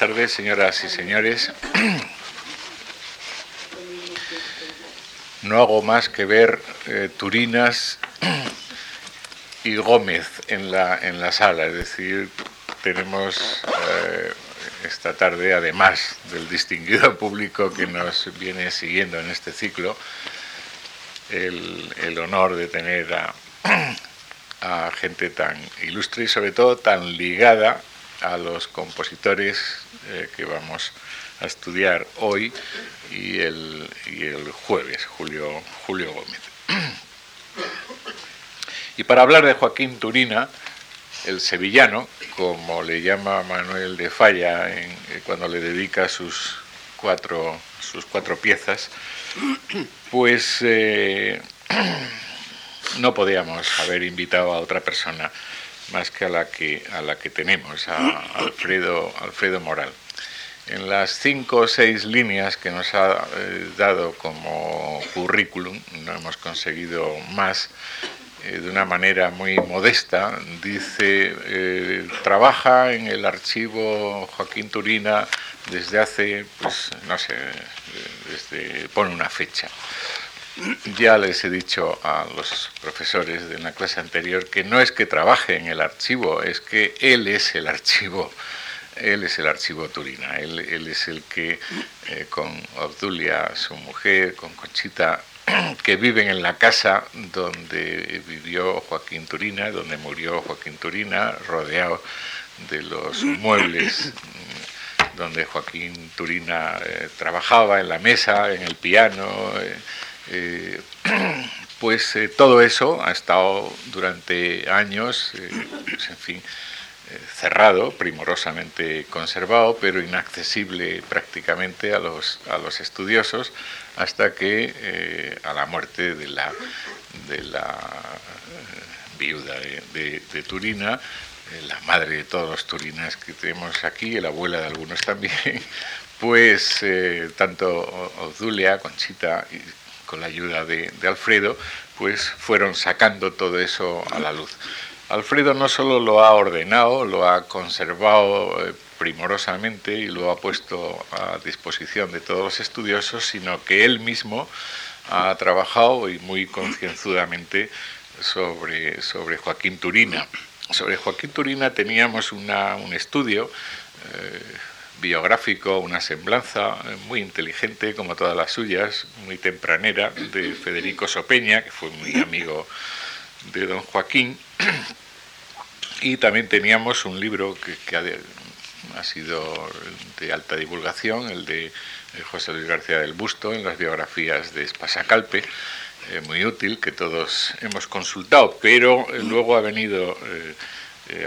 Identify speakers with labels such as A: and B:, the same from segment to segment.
A: tardes, señoras y señores. No hago más que ver eh, Turinas y Gómez en la, en la sala, es decir, tenemos eh, esta tarde, además del distinguido público que nos viene siguiendo en este ciclo, el, el honor de tener a, a gente tan ilustre y sobre todo tan ligada a los compositores eh, que vamos a estudiar hoy y el, y el jueves, Julio, Julio Gómez. Y para hablar de Joaquín Turina, el sevillano, como le llama Manuel de Falla en, eh, cuando le dedica sus cuatro, sus cuatro piezas, pues eh, no podíamos haber invitado a otra persona más que a la que, a la que tenemos, a Alfredo, Alfredo Moral. En las cinco o seis líneas que nos ha eh, dado como currículum, no hemos conseguido más, eh, de una manera muy modesta, dice, eh, trabaja en el archivo Joaquín Turina desde hace, pues no sé, desde, pone una fecha. Ya les he dicho a los profesores de la clase anterior que no es que trabaje en el archivo, es que él es el archivo. Él es el archivo Turina, él, es el que eh, con Obdulia, su mujer, con Conchita, que viven en la casa donde vivió Joaquín Turina, donde murió Joaquín Turina, rodeado de los muebles mm, donde Joaquín Turina eh, trabajaba, en la mesa, en el piano. Eh, eh, pues eh, todo eso ha estado durante años, eh, pues, en fin, cerrado, primorosamente conservado, pero inaccesible prácticamente a los, a los estudiosos hasta que a la muerte de la, de la viuda de, Turina, la madre de todos los turinas que tenemos aquí, la abuela de algunos también, pues tanto Obdulia, Conchita con la ayuda de, Alfredo, pues fueron sacando todo eso a la luz. Alfredo no solo lo ha ordenado, lo ha conservado eh, primorosamente y lo ha puesto a disposición de todos los estudiosos, sino que él mismo ha trabajado y muy concienzudamente sobre, sobre Joaquín Turina. Sobre Joaquín Turina teníamos un estudio eh, biográfico, una semblanza eh, muy inteligente, como todas las suyas, muy tempranera, de Federico Sopeña, que fue muy amigo de don Joaquín. Y también teníamos un libro que, ha, sido de alta divulgación, el de eh, José Luis García del Busto, en las biografías de Espasacalpe, eh, muy útil, que todos hemos consultado, pero luego ha venido... Eh,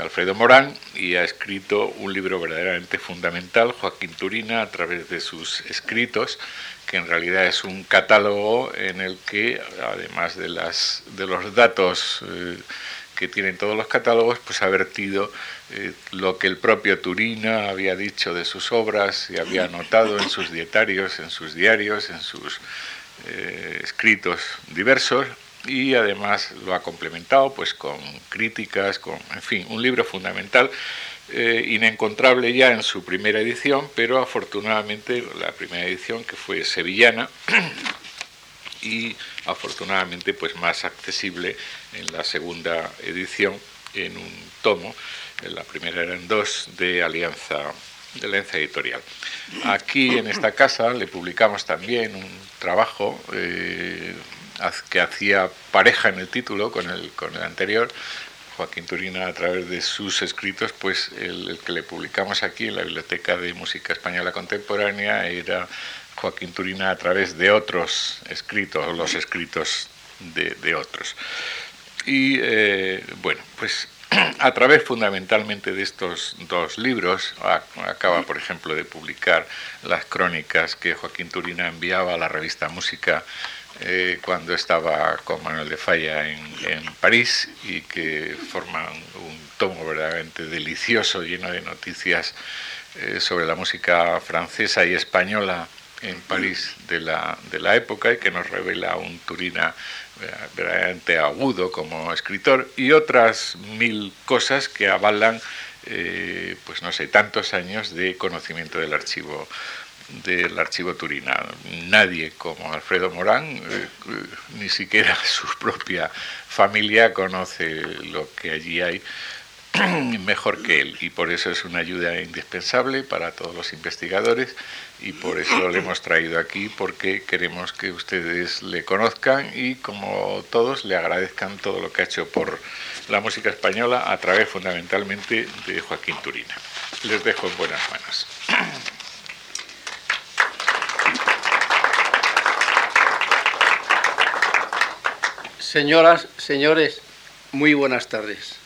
A: Alfredo Morán y ha escrito un libro verdaderamente fundamental, Joaquín Turina, a través de sus escritos, que en realidad es un catálogo en el que, además de los datos eh, que tienen todos los catálogos, pues ha vertido eh, lo que el propio Turina había dicho de sus obras y había anotado en sus dietarios, en sus diarios, en sus escritos diversos, y además lo ha complementado pues con críticas, con, en fin, un libro fundamental, eh, inencontrable ya en su primera edición, pero afortunadamente la primera edición que fue sevillana y afortunadamente pues más accesible en la segunda edición en un tomo, en la primera eran dos de Alianza de Alianza Editorial. Aquí en esta casa le publicamos también un trabajo eh, que hacía pareja en el título con el, con el anterior, Joaquín Turina a través de sus escritos, pues el, que le publicamos aquí en la Biblioteca de Música Española Contemporánea era Joaquín Turina a través de otros escritos, los escritos de, otros. Y eh, bueno, pues a través fundamentalmente de estos dos libros, acaba por ejemplo de publicar las crónicas que Joaquín Turina enviaba a la revista Música eh, cuando estaba con Manuel de Falla en, París y que forman un tomo verdaderamente delicioso, lleno de noticias eh, sobre la música francesa y española en París de la, época y que nos revela un Turina eh, verdaderamente agudo como escritor y otras mil cosas que avalan eh, pues no sé, tantos años de conocimiento del archivo del archivo Turina. Nadie como Alfredo Morán, eh, ni siquiera su propia familia conoce lo que allí hay mejor que él y por eso es una ayuda indispensable para todos los investigadores y por eso le hemos traído aquí porque queremos que ustedes le conozcan y como todos le agradezcan todo lo que ha hecho por la música española a través fundamentalmente de Joaquín Turina. Les dejo en buenas manos.
B: Señoras, señores, muy buenas tardes.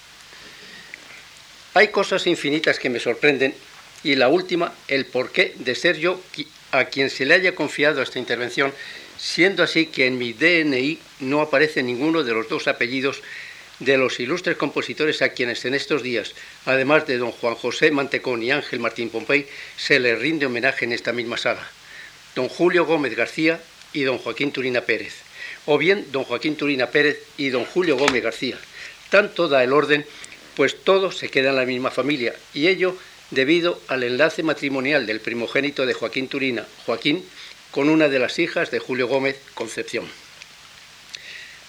B: Hay cosas infinitas que me sorprenden y la última, el porqué de ser yo a quien se le haya confiado esta intervención, siendo así que en mi DNI no aparece ninguno de los dos apellidos de los ilustres compositores a quienes en estos días, además de don Juan José Mantecón y Ángel Martín Pompey, se les rinde homenaje en esta misma sala, don Julio Gómez García y don Joaquín Turina Pérez o bien don Joaquín Turina Pérez y don Julio Gómez García. Tanto da el orden, pues todo se queda en la misma familia, y ello debido al enlace matrimonial del primogénito de Joaquín Turina, Joaquín, con una de las hijas de Julio Gómez, Concepción.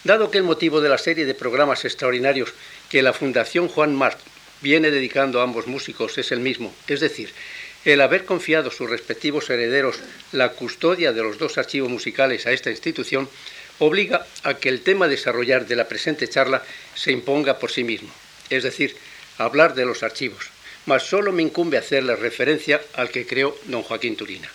B: Dado que el motivo de la serie de programas extraordinarios que la Fundación Juan Marc viene dedicando a ambos músicos es el mismo, es decir, el haber confiado sus respectivos herederos la custodia de los dos archivos musicales a esta institución, obliga a que el tema a desarrollar de la presente charla se imponga por sí mismo, es decir, hablar de los archivos, mas solo me incumbe hacerle referencia al que creó don Joaquín Turina.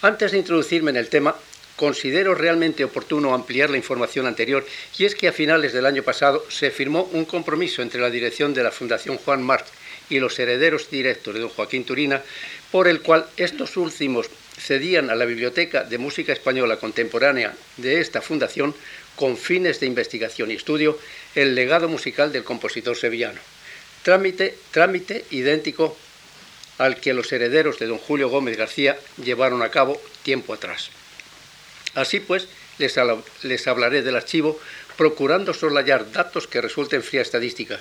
B: Antes de introducirme en el tema, considero realmente oportuno ampliar la información anterior y es que a finales del año pasado se firmó un compromiso entre la dirección de la Fundación Juan March y los herederos directos de don Joaquín Turina, por el cual estos últimos cedían a la Biblioteca de Música Española Contemporánea de esta fundación, con fines de investigación y estudio, el legado musical del compositor sevillano. Trámite, trámite idéntico al que los herederos de don Julio Gómez García llevaron a cabo tiempo atrás. Así pues, les, les hablaré del archivo procurando soslayar datos que resulten fría estadística,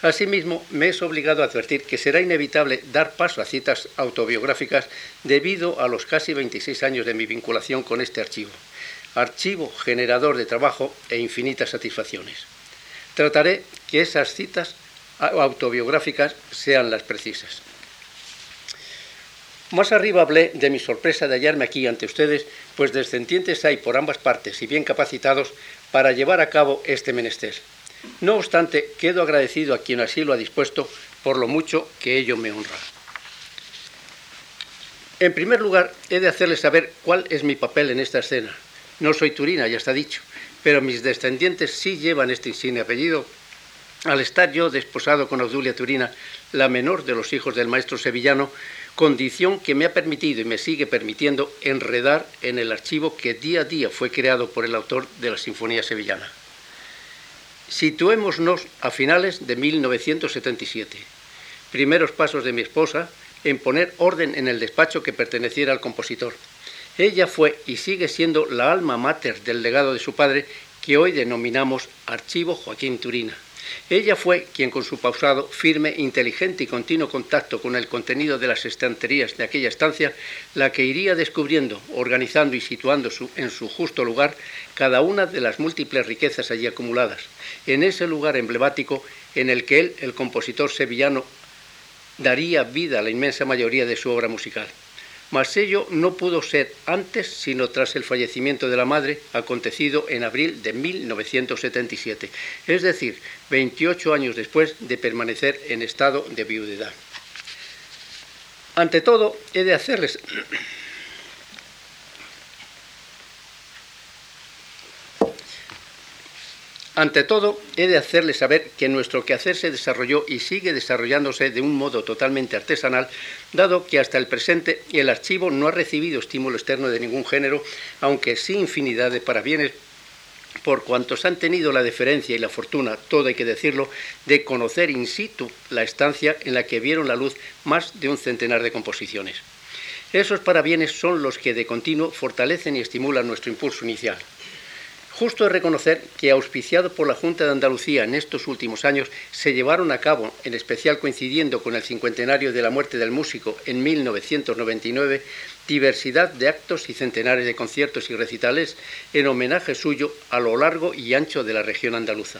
B: Asimismo, me es obligado a advertir que será inevitable dar paso a citas autobiográficas debido a los casi 26 años de mi vinculación con este archivo, archivo generador de trabajo e infinitas satisfacciones. Trataré que esas citas autobiográficas sean las precisas. Más arriba hablé de mi sorpresa de hallarme aquí ante ustedes, pues descendientes hay por ambas partes y bien capacitados para llevar a cabo este menester. No obstante, quedo agradecido a quien así lo ha dispuesto por lo mucho que ello me honra. En primer lugar, he de hacerles saber cuál es mi papel en esta escena. No soy Turina, ya está dicho, pero mis descendientes sí llevan este insigne apellido. Al estar yo desposado con Obdulia Turina, la menor de los hijos del maestro sevillano, condición que me ha permitido y me sigue permitiendo enredar en el archivo que día a día fue creado por el autor de la Sinfonía Sevillana. Situémonos a finales de 1977. Primeros pasos de mi esposa en poner orden en el despacho que perteneciera al compositor. Ella fue y sigue siendo la alma mater del legado de su padre, que hoy denominamos Archivo Joaquín Turina. Ella fue quien con su pausado, firme, inteligente y continuo contacto con el contenido de las estanterías de aquella estancia, la que iría descubriendo, organizando y situando en su justo lugar cada una de las múltiples riquezas allí acumuladas, en ese lugar emblemático en el que él, el compositor sevillano, daría vida a la inmensa mayoría de su obra musical. Mas ello no pudo ser antes sino tras el fallecimiento de la madre, acontecido en abril de 1977, es decir, 28 años después de permanecer en estado de viudedad. Ante todo, he de hacerles Ante todo, he de hacerles saber que nuestro quehacer se desarrolló y sigue desarrollándose de un modo totalmente artesanal, dado que hasta el presente el archivo no ha recibido estímulo externo de ningún género, aunque sí infinidad de parabienes por cuantos han tenido la deferencia y la fortuna, todo hay que decirlo, de conocer in situ la estancia en la que vieron la luz más de un centenar de composiciones. Esos parabienes son los que de continuo fortalecen y estimulan nuestro impulso inicial. Justo es reconocer que, auspiciado por la Junta de Andalucía en estos últimos años, se llevaron a cabo, en especial coincidiendo con el cincuentenario de la muerte del músico en 1999, diversidad de actos y centenares de conciertos y recitales en homenaje suyo a lo largo y ancho de la región andaluza.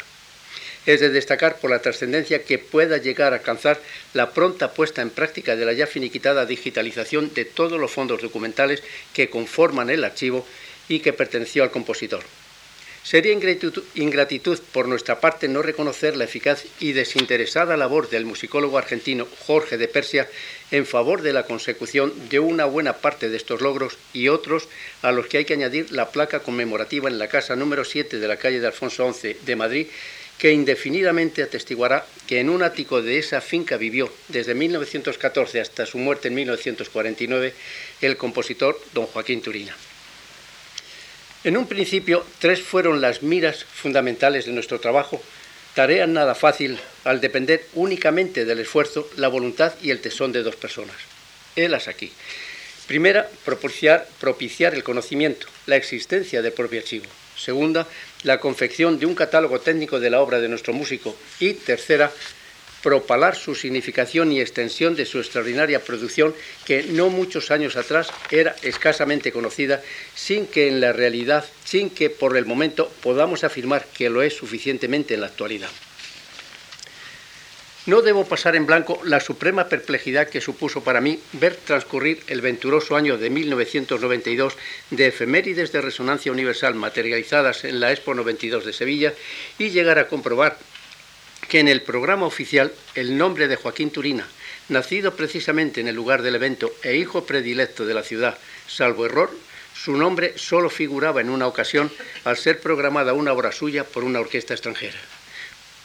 B: Es de destacar por la trascendencia que pueda llegar a alcanzar la pronta puesta en práctica de la ya finiquitada digitalización de todos los fondos documentales que conforman el archivo y que perteneció al compositor. Sería ingratitud, por nuestra parte no reconocer la eficaz y desinteresada labor del musicólogo argentino Jorge de Persia en favor de la consecución de una buena parte de estos logros y otros a los que hay que añadir la placa conmemorativa en la casa número 7 de la calle de Alfonso XI de Madrid, que indefinidamente atestiguará que en un ático de esa finca vivió desde 1914 hasta su muerte en 1949 el compositor don Joaquín Turina. En un principio, tres fueron las miras fundamentales de nuestro trabajo, tarea nada fácil al depender únicamente del esfuerzo, la voluntad y el tesón de dos personas. Helas aquí. Primera, propiciar, propiciar el conocimiento, la existencia del propio archivo. Segunda, la confección de un catálogo técnico de la obra de nuestro músico. Y tercera, propalar su significación y extensión de su extraordinaria producción que no muchos años atrás era escasamente conocida, sin que en la realidad, sin que por el momento podamos afirmar que lo es suficientemente en la actualidad. No debo pasar en blanco la suprema perplejidad que supuso para mí ver transcurrir el venturoso año de 1992 de efemérides de resonancia universal materializadas en la Expo 92 de Sevilla y llegar a comprobar que en el programa oficial el nombre de Joaquín Turina, nacido precisamente en el lugar del evento e hijo predilecto de la ciudad, salvo error, su nombre solo figuraba en una ocasión al ser programada una obra suya por una orquesta extranjera.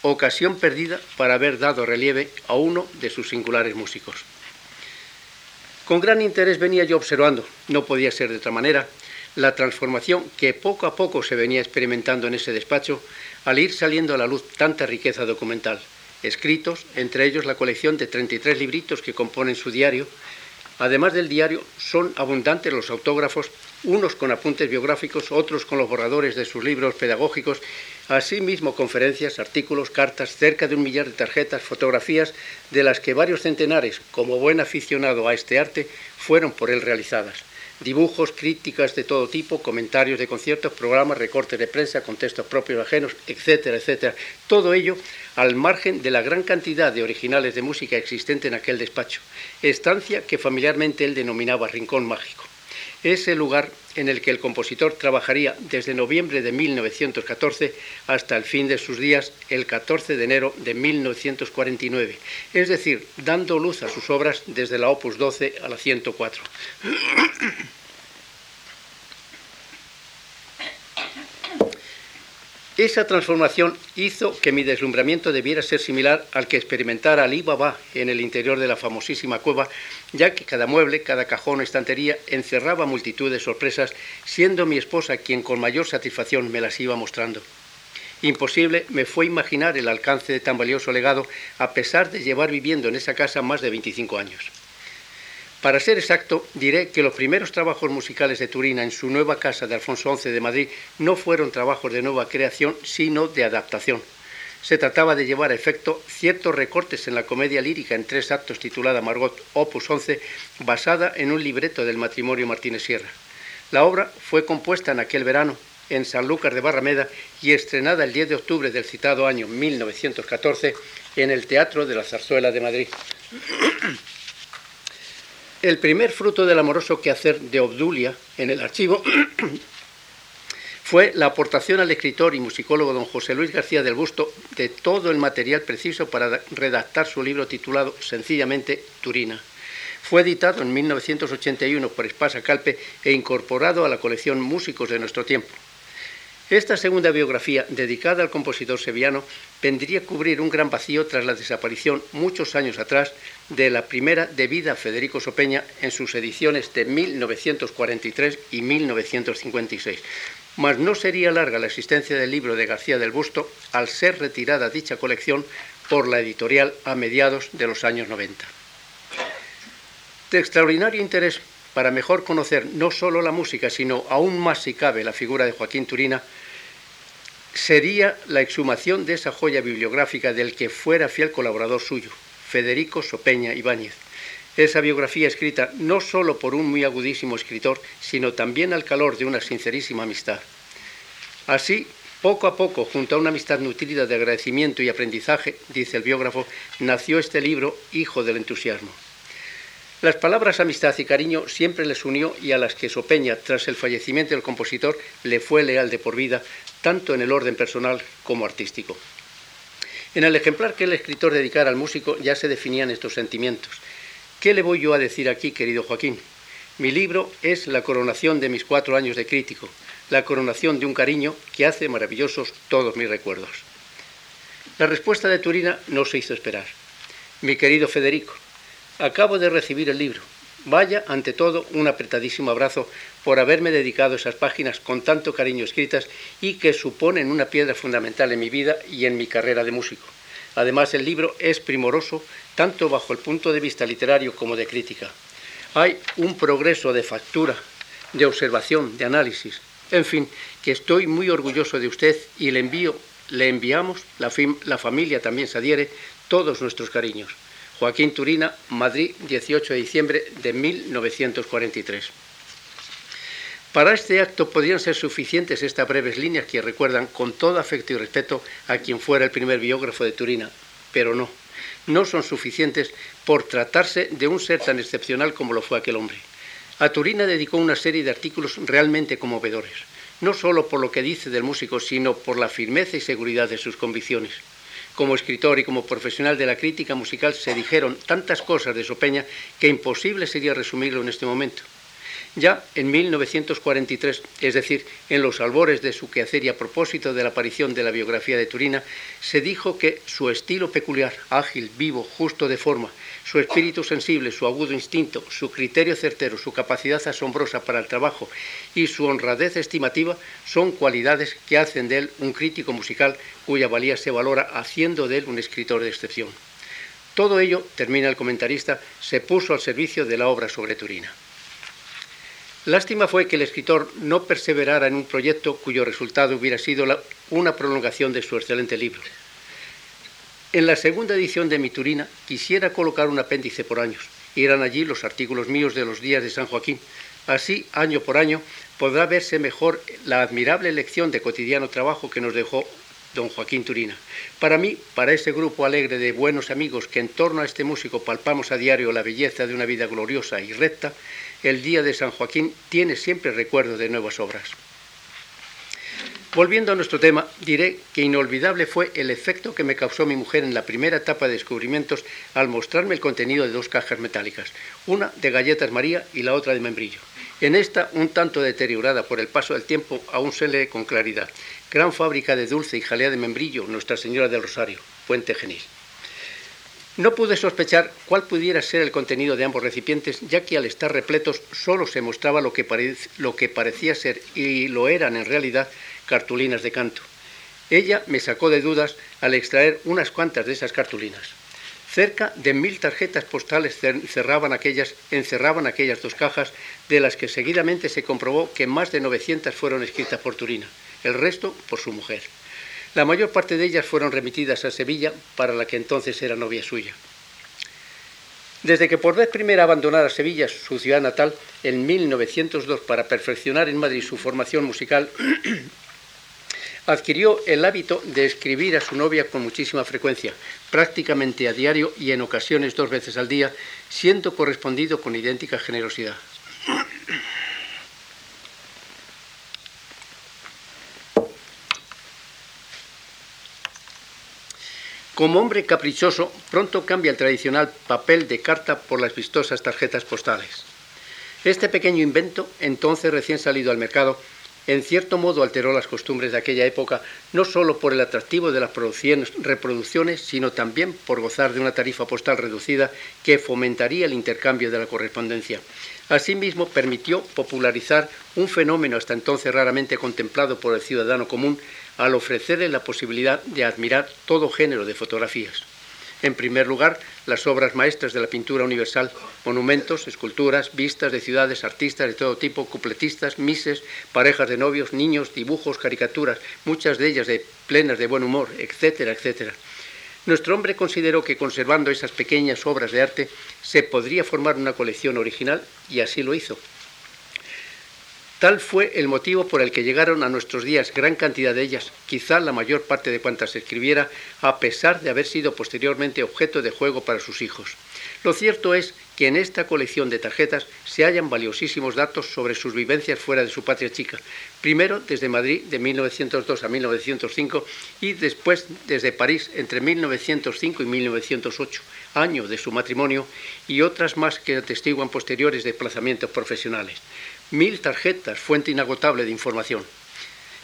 B: Ocasión perdida para haber dado relieve a uno de sus singulares músicos. Con gran interés venía yo observando, no podía ser de otra manera, la transformación que poco a poco se venía experimentando en ese despacho al ir saliendo a la luz tanta riqueza documental. Escritos, entre ellos la colección de 33 libritos que componen su diario. Además del diario, son abundantes los autógrafos, unos con apuntes biográficos, otros con los borradores de sus libros pedagógicos, asimismo conferencias, artículos, cartas, cerca de un millar de tarjetas, fotografías, de las que varios centenares, como buen aficionado a este arte, fueron por él realizadas dibujos, críticas de todo tipo, comentarios de conciertos, programas, recortes de prensa, contextos propios ajenos, etcétera, etcétera. Todo ello al margen de la gran cantidad de originales de música existente en aquel despacho, estancia que familiarmente él denominaba Rincón Mágico. Es el lugar en el que el compositor trabajaría desde noviembre de 1914 hasta el fin de sus días, el 14 de enero de 1949, es decir, dando luz a sus obras desde la Opus 12 a la 104. Esa transformación hizo que mi deslumbramiento debiera ser similar al que experimentara Ali Baba en el interior de la famosísima cueva, ya que cada mueble, cada cajón o estantería encerraba multitud de sorpresas, siendo mi esposa quien con mayor satisfacción me las iba mostrando. Imposible me fue imaginar el alcance de tan valioso legado, a pesar de llevar viviendo en esa casa más de 25 años. Para ser exacto, diré que los primeros trabajos musicales de Turina en su nueva casa de Alfonso XI de Madrid no fueron trabajos de nueva creación, sino de adaptación. Se trataba de llevar a efecto ciertos recortes en la comedia lírica en tres actos titulada Margot Opus 11, basada en un libreto del matrimonio Martínez Sierra. La obra fue compuesta en aquel verano en Sanlúcar de Barrameda y estrenada el 10 de octubre del citado año 1914 en el Teatro de la Zarzuela de Madrid. El primer fruto del amoroso quehacer de Obdulia en el archivo fue la aportación al escritor y musicólogo don José Luis García del Busto de todo el material preciso para redactar su libro titulado sencillamente Turina. Fue editado en 1981 por Espasa Calpe e incorporado a la colección Músicos de nuestro tiempo. Esta segunda biografía, dedicada al compositor sevillano, vendría a cubrir un gran vacío tras la desaparición, muchos años atrás, de la primera de vida Federico Sopeña en sus ediciones de 1943 y 1956. Mas no sería larga la existencia del libro de García del Busto al ser retirada dicha colección por la editorial a mediados de los años 90. De extraordinario interés para mejor conocer no solo la música, sino aún más si cabe la figura de Joaquín Turina, sería la exhumación de esa joya bibliográfica del que fuera fiel colaborador suyo, Federico Sopeña Ibáñez. Esa biografía escrita no solo por un muy agudísimo escritor, sino también al calor de una sincerísima amistad. Así, poco a poco, junto a una amistad nutrida de agradecimiento y aprendizaje, dice el biógrafo, nació este libro, Hijo del Entusiasmo. Las palabras amistad y cariño siempre les unió y a las que Sopeña, tras el fallecimiento del compositor, le fue leal de por vida, tanto en el orden personal como artístico. En el ejemplar que el escritor dedicara al músico ya se definían estos sentimientos. ¿Qué le voy yo a decir aquí, querido Joaquín? Mi libro es la coronación de mis cuatro años de crítico, la coronación de un cariño que hace maravillosos todos mis recuerdos. La respuesta de Turina no se hizo esperar. Mi querido Federico, Acabo de recibir el libro. Vaya, ante todo, un apretadísimo abrazo por haberme dedicado esas páginas con tanto cariño escritas y que suponen una piedra fundamental en mi vida y en mi carrera de músico. Además, el libro es primoroso tanto bajo el punto de vista literario como de crítica. Hay un progreso de factura, de observación, de análisis. En fin, que estoy muy orgulloso de usted y le envío, le enviamos, la, la familia también se adhiere, todos nuestros cariños. Joaquín Turina, Madrid, 18 de diciembre de 1943. Para este acto podrían ser suficientes estas breves líneas que recuerdan con todo afecto y respeto a quien fuera el primer biógrafo de Turina, pero no, no son suficientes por tratarse de un ser tan excepcional como lo fue aquel hombre. A Turina dedicó una serie de artículos realmente conmovedores, no solo por lo que dice del músico, sino por la firmeza y seguridad de sus convicciones. Como escritor y como profesional de la crítica musical se dijeron tantas cosas de Sopeña que imposible sería resumirlo en este momento. Ya en 1943, es decir, en los albores de su quehacer y a propósito de la aparición de la biografía de Turina, se dijo que su estilo peculiar, ágil, vivo, justo de forma, su espíritu sensible, su agudo instinto, su criterio certero, su capacidad asombrosa para el trabajo y su honradez estimativa son cualidades que hacen de él un crítico musical cuya valía se valora haciendo de él un escritor de excepción. Todo ello, termina el comentarista, se puso al servicio de la obra sobre Turina. Lástima fue que el escritor no perseverara en un proyecto cuyo resultado hubiera sido una prolongación de su excelente libro. En la segunda edición de Miturina quisiera colocar un apéndice por años. Irán allí los artículos míos de los días de San Joaquín. Así, año por año, podrá verse mejor la admirable lección de cotidiano trabajo que nos dejó don Joaquín Turina. Para mí, para ese grupo alegre de buenos amigos que en torno a este músico palpamos a diario la belleza de una vida gloriosa y recta, el día de San Joaquín tiene siempre recuerdo de nuevas obras. Volviendo a nuestro tema, diré que inolvidable fue el efecto que me causó mi mujer en la primera etapa de descubrimientos al mostrarme el contenido de dos cajas metálicas, una de galletas María y la otra de membrillo. En esta, un tanto deteriorada por el paso del tiempo, aún se lee con claridad. Gran fábrica de dulce y jalea de membrillo, Nuestra Señora del Rosario, Puente Genil. No pude sospechar cuál pudiera ser el contenido de ambos recipientes, ya que al estar repletos solo se mostraba lo que, parecía ser, y lo eran en realidad, cartulinas de canto. Ella me sacó de dudas al extraer unas cuantas de esas cartulinas. Cerca de mil tarjetas postales encerraban aquellas dos cajas, de las que seguidamente se comprobó que más de 900 fueron escritas por Turina, el resto por su mujer. La mayor parte de ellas fueron remitidas a Sevilla, para la que entonces era novia suya. Desde que por vez primera abandonara Sevilla, su ciudad natal, en 1902 para perfeccionar en Madrid su formación musical, adquirió el hábito de escribir a su novia con muchísima frecuencia, prácticamente a diario y en ocasiones dos veces al día, siendo correspondido con idéntica generosidad. Como hombre caprichoso, pronto cambia el tradicional papel de carta por las vistosas tarjetas postales. Este pequeño invento, entonces recién salido al mercado, en cierto modo alteró las costumbres de aquella época, no solo por el atractivo de las reproducciones, sino también por gozar de una tarifa postal reducida que fomentaría el intercambio de la correspondencia. Asimismo, permitió popularizar un fenómeno hasta entonces raramente contemplado por el ciudadano común, al ofrecerle la posibilidad de admirar todo género de fotografías. En primer lugar, las obras maestras de la pintura universal, monumentos, esculturas, vistas de ciudades, artistas de todo tipo, cupletistas, mises, parejas de novios, niños, dibujos, caricaturas, muchas de ellas de plenas de buen humor, etcétera, etcétera. Nuestro hombre consideró que conservando esas pequeñas obras de arte se podría formar una colección original y así lo hizo. Tal fue el motivo por el que llegaron a nuestros días gran cantidad de ellas, quizá la mayor parte de cuantas escribiera, a pesar de haber sido posteriormente objeto de juego para sus hijos. Lo cierto es que en esta colección de tarjetas se hallan valiosísimos datos sobre sus vivencias fuera de su patria chica, primero desde Madrid de 1902 a 1905 y después desde París entre 1905 y 1908, año de su matrimonio, y otras más que atestiguan posteriores desplazamientos profesionales mil tarjetas, fuente inagotable de información.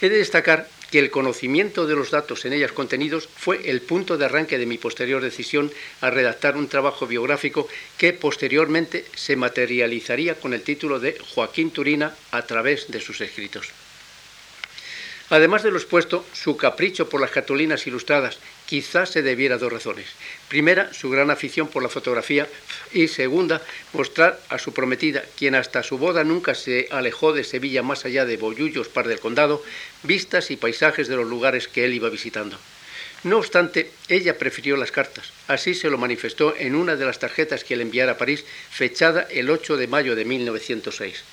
B: He de destacar que el conocimiento de los datos en ellas contenidos fue el punto de arranque de mi posterior decisión a redactar un trabajo biográfico que posteriormente se materializaría con el título de Joaquín Turina a través de sus escritos. Además de lo expuesto, su capricho por las cartulinas ilustradas quizás se debiera a dos razones. Primera, su gran afición por la fotografía y segunda, mostrar a su prometida, quien hasta su boda nunca se alejó de Sevilla más allá de Bollullos, par del condado, vistas y paisajes de los lugares que él iba visitando. No obstante, ella prefirió las cartas. Así se lo manifestó en una de las tarjetas que le enviara a París, fechada el 8 de mayo de 1906.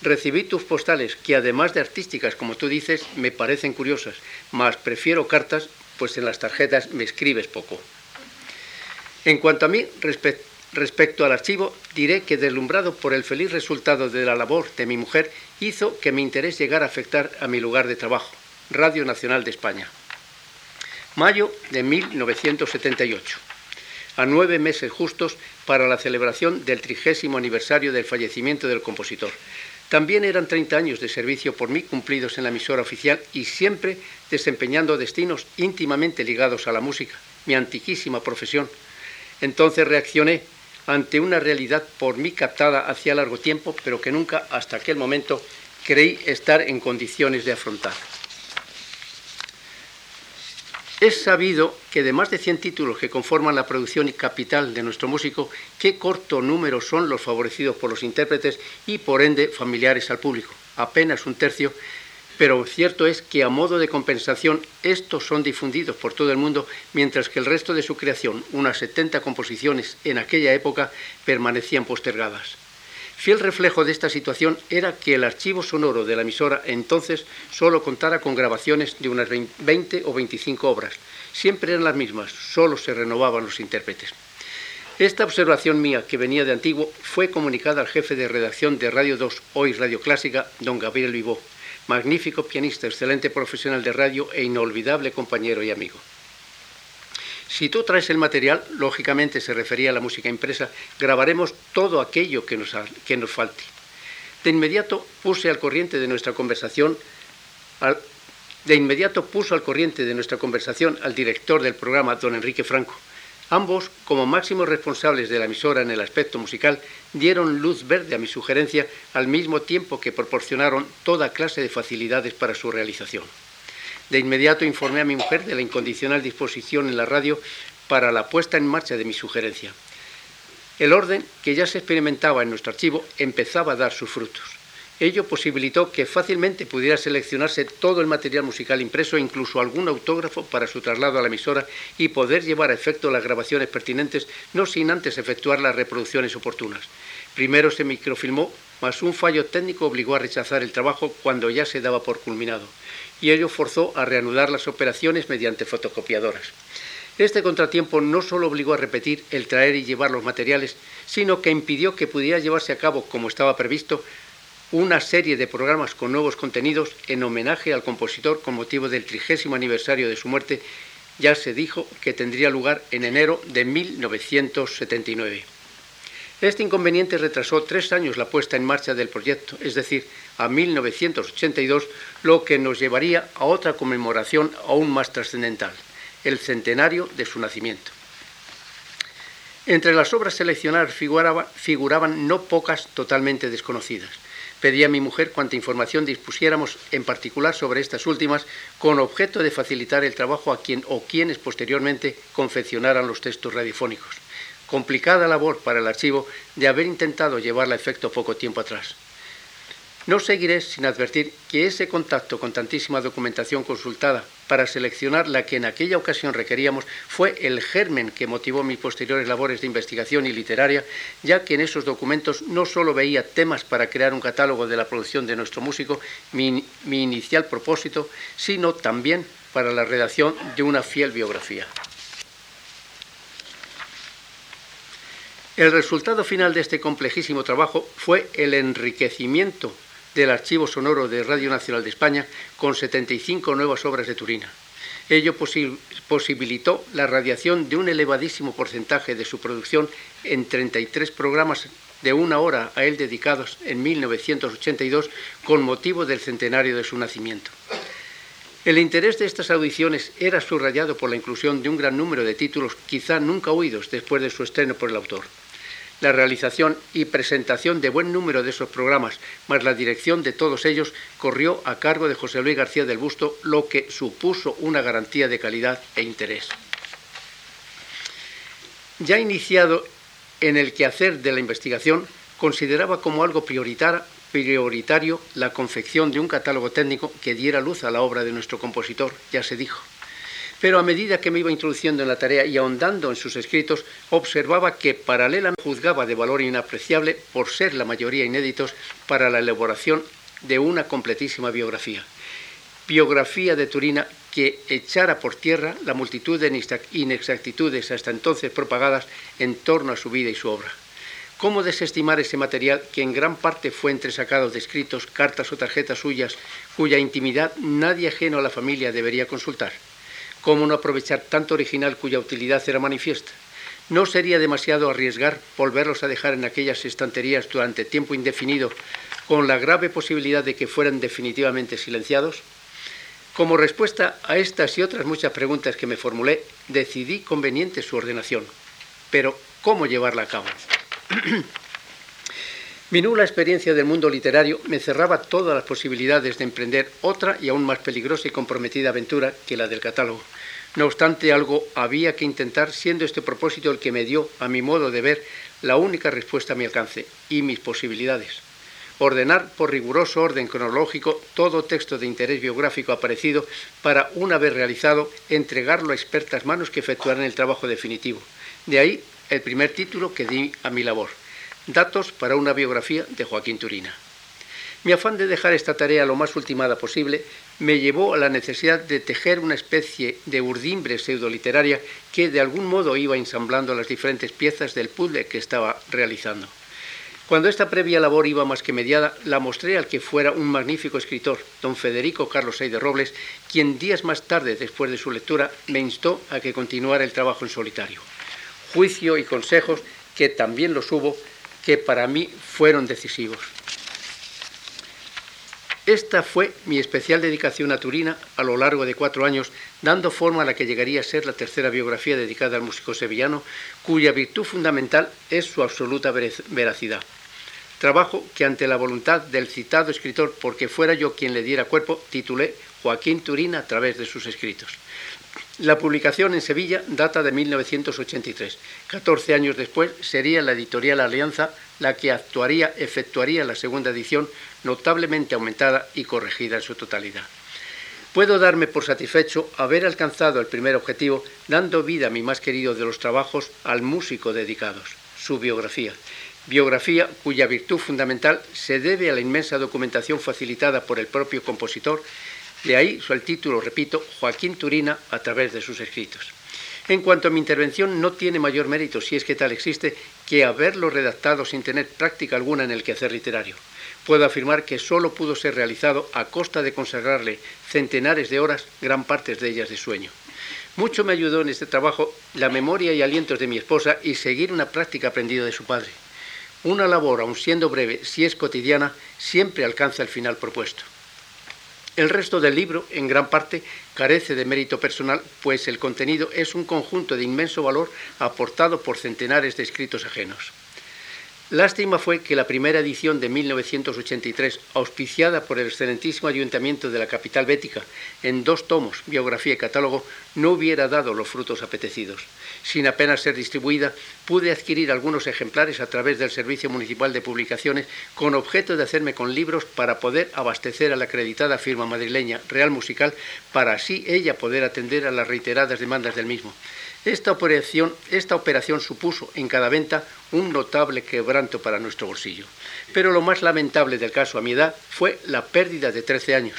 B: Recibí tus postales, que además de artísticas, como tú dices, me parecen curiosas, mas prefiero cartas, pues en las tarjetas me escribes poco. En cuanto a mí, respecto al archivo, diré que deslumbrado por el feliz resultado de la labor de mi mujer, hizo que mi interés llegara a afectar a mi lugar de trabajo, Radio Nacional de España. Mayo de 1978 a nueve meses justos para la celebración del trigésimo aniversario del fallecimiento del compositor. También eran 30 años de servicio por mí cumplidos en la emisora oficial y siempre desempeñando destinos íntimamente ligados a la música, mi antiquísima profesión. Entonces reaccioné ante una realidad por mí captada hacía largo tiempo, pero que nunca hasta aquel momento creí estar en condiciones de afrontar. Es sabido que de más de 100 títulos que conforman la producción y capital de nuestro músico, qué corto número son los favorecidos por los intérpretes y por ende familiares al público, apenas un tercio, pero cierto es que a modo de compensación estos son difundidos por todo el mundo, mientras que el resto de su creación, unas 70 composiciones en aquella época, permanecían postergadas. Fiel reflejo de esta situación era que el archivo sonoro de la emisora entonces solo contara con grabaciones de unas 20 o 25 obras. Siempre eran las mismas, solo se renovaban los intérpretes. Esta observación mía, que venía de antiguo, fue comunicada al jefe de redacción de Radio 2, hoy Radio Clásica, don Gabriel Vivó, magnífico pianista, excelente profesional de radio e inolvidable compañero y amigo. Si tú traes el material, lógicamente se refería a la música impresa, grabaremos todo aquello que nos, que nos falte. De inmediato puse al corriente de nuestra conversación de inmediato puso al corriente de nuestra conversación al director del programa, don Enrique Franco. Ambos, como máximos responsables de la emisora en el aspecto musical, dieron luz verde a mi sugerencia al mismo tiempo que proporcionaron toda clase de facilidades para su realización. De inmediato informé a mi mujer de la incondicional disposición en la radio para la puesta en marcha de mi sugerencia. El orden que ya se experimentaba en nuestro archivo empezaba a dar sus frutos. Ello posibilitó que fácilmente pudiera seleccionarse todo el material musical impreso, incluso algún autógrafo para su traslado a la emisora y poder llevar a efecto las grabaciones pertinentes, no sin antes efectuar las reproducciones oportunas. Primero se microfilmó, mas un fallo técnico obligó a rechazar el trabajo cuando ya se daba por culminado y ello forzó a reanudar las operaciones mediante fotocopiadoras. Este contratiempo no solo obligó a repetir el traer y llevar los materiales, sino que impidió que pudiera llevarse a cabo, como estaba previsto, una serie de programas con nuevos contenidos en homenaje al compositor con motivo del trigésimo aniversario de su muerte, ya se dijo que tendría lugar en enero de 1979. Este inconveniente retrasó tres años la puesta en marcha del proyecto, es decir, a 1982, lo que nos llevaría a otra conmemoración aún más trascendental, el centenario de su nacimiento. Entre las obras seleccionadas figuraban no pocas totalmente desconocidas. Pedí a mi mujer cuanta información dispusiéramos, en particular sobre estas últimas, con objeto de facilitar el trabajo a quien o quienes posteriormente confeccionaran los textos radiofónicos. Complicada labor para el archivo de haber intentado llevarla a efecto poco tiempo atrás. No seguiré sin advertir que ese contacto con tantísima documentación consultada para seleccionar la que en aquella ocasión requeríamos fue el germen que motivó mis posteriores labores de investigación y literaria, ya que en esos documentos no solo veía temas para crear un catálogo de la producción de nuestro músico, mi, mi inicial propósito, sino también para la redacción de una fiel biografía. El resultado final de este complejísimo trabajo fue el enriquecimiento del Archivo Sonoro de Radio Nacional de España con 75 nuevas obras de Turina. Ello posibilitó la radiación de un elevadísimo porcentaje de su producción en 33 programas de una hora a él dedicados en 1982 con motivo del centenario de su nacimiento. El interés de estas audiciones era subrayado por la inclusión de un gran número de títulos quizá nunca oídos después de su estreno por el autor la realización y presentación de buen número de esos programas, más la dirección de todos ellos, corrió a cargo de José Luis García del Busto, lo que supuso una garantía de calidad e interés. Ya iniciado en el quehacer de la investigación, consideraba como algo prioritario la confección de un catálogo técnico que diera luz a la obra de nuestro compositor, ya se dijo. Pero a medida que me iba introduciendo en la tarea y ahondando en sus escritos, observaba que paralelamente juzgaba de valor inapreciable por ser la mayoría inéditos para la elaboración de una completísima biografía. Biografía de Turina que echara por tierra la multitud de inexactitudes hasta entonces propagadas en torno a su vida y su obra. ¿Cómo desestimar ese material que en gran parte fue entresacado de escritos, cartas o tarjetas suyas cuya intimidad nadie ajeno a la familia debería consultar? ¿Cómo no aprovechar tanto original cuya utilidad era manifiesta? ¿No sería demasiado arriesgar volverlos a dejar en aquellas estanterías durante tiempo indefinido, con la grave posibilidad de que fueran definitivamente silenciados? Como respuesta a estas y otras muchas preguntas que me formulé, decidí conveniente su ordenación. Pero, ¿cómo llevarla a cabo? Mi nula experiencia del mundo literario me cerraba todas las posibilidades de emprender otra y aún más peligrosa y comprometida aventura que la del catálogo. No obstante, algo había que intentar, siendo este propósito el que me dio, a mi modo de ver, la única respuesta a mi alcance y mis posibilidades. Ordenar por riguroso orden cronológico todo texto de interés biográfico aparecido para, una vez realizado, entregarlo a expertas manos que efectuaran el trabajo definitivo. De ahí el primer título que di a mi labor Datos para una biografía de Joaquín Turina. Mi afán de dejar esta tarea lo más ultimada posible me llevó a la necesidad de tejer una especie de urdimbre pseudoliteraria que de algún modo iba ensamblando las diferentes piezas del puzzle que estaba realizando. Cuando esta previa labor iba más que mediada, la mostré al que fuera un magnífico escritor, don Federico Carlos de Robles, quien días más tarde, después de su lectura, me instó a que continuara el trabajo en solitario. Juicio y consejos, que también los hubo, que para mí fueron decisivos. Esta fue mi especial dedicación a Turina a lo largo de cuatro años, dando forma a la que llegaría a ser la tercera biografía dedicada al músico sevillano, cuya virtud fundamental es su absoluta veracidad. Trabajo que ante la voluntad del citado escritor, porque fuera yo quien le diera cuerpo, titulé Joaquín Turina a través de sus escritos. La publicación en Sevilla data de 1983. 14 años después sería la editorial Alianza la que actuaría, efectuaría la segunda edición, notablemente aumentada y corregida en su totalidad. Puedo darme por satisfecho haber alcanzado el primer objetivo, dando vida a mi más querido de los trabajos al músico dedicados, su biografía. Biografía cuya virtud fundamental se debe a la inmensa documentación facilitada por el propio compositor de ahí su título, repito, Joaquín Turina a través de sus escritos. En cuanto a mi intervención, no tiene mayor mérito, si es que tal existe, que haberlo redactado sin tener práctica alguna en el quehacer literario. Puedo afirmar que solo pudo ser realizado a costa de consagrarle centenares de horas, gran parte de ellas de sueño. Mucho me ayudó en este trabajo la memoria y alientos de mi esposa y seguir una práctica aprendida de su padre. Una labor, aun siendo breve, si es cotidiana, siempre alcanza el final propuesto. El resto del libro, en gran parte, carece de mérito personal, pues el contenido es un conjunto de inmenso valor aportado por centenares de escritos ajenos. Lástima fue que la primera edición de 1983, auspiciada por el excelentísimo ayuntamiento de la capital bética en dos tomos, biografía y catálogo, no hubiera dado los frutos apetecidos. Sin apenas ser distribuida, pude adquirir algunos ejemplares a través del Servicio Municipal de Publicaciones con objeto de hacerme con libros para poder abastecer a la acreditada firma madrileña Real Musical para así ella poder atender a las reiteradas demandas del mismo. Esta operación, supuso en cada venta un notable quebranto para nuestro bolsillo. Pero lo más lamentable del caso a mi edad fue la pérdida de 13 años,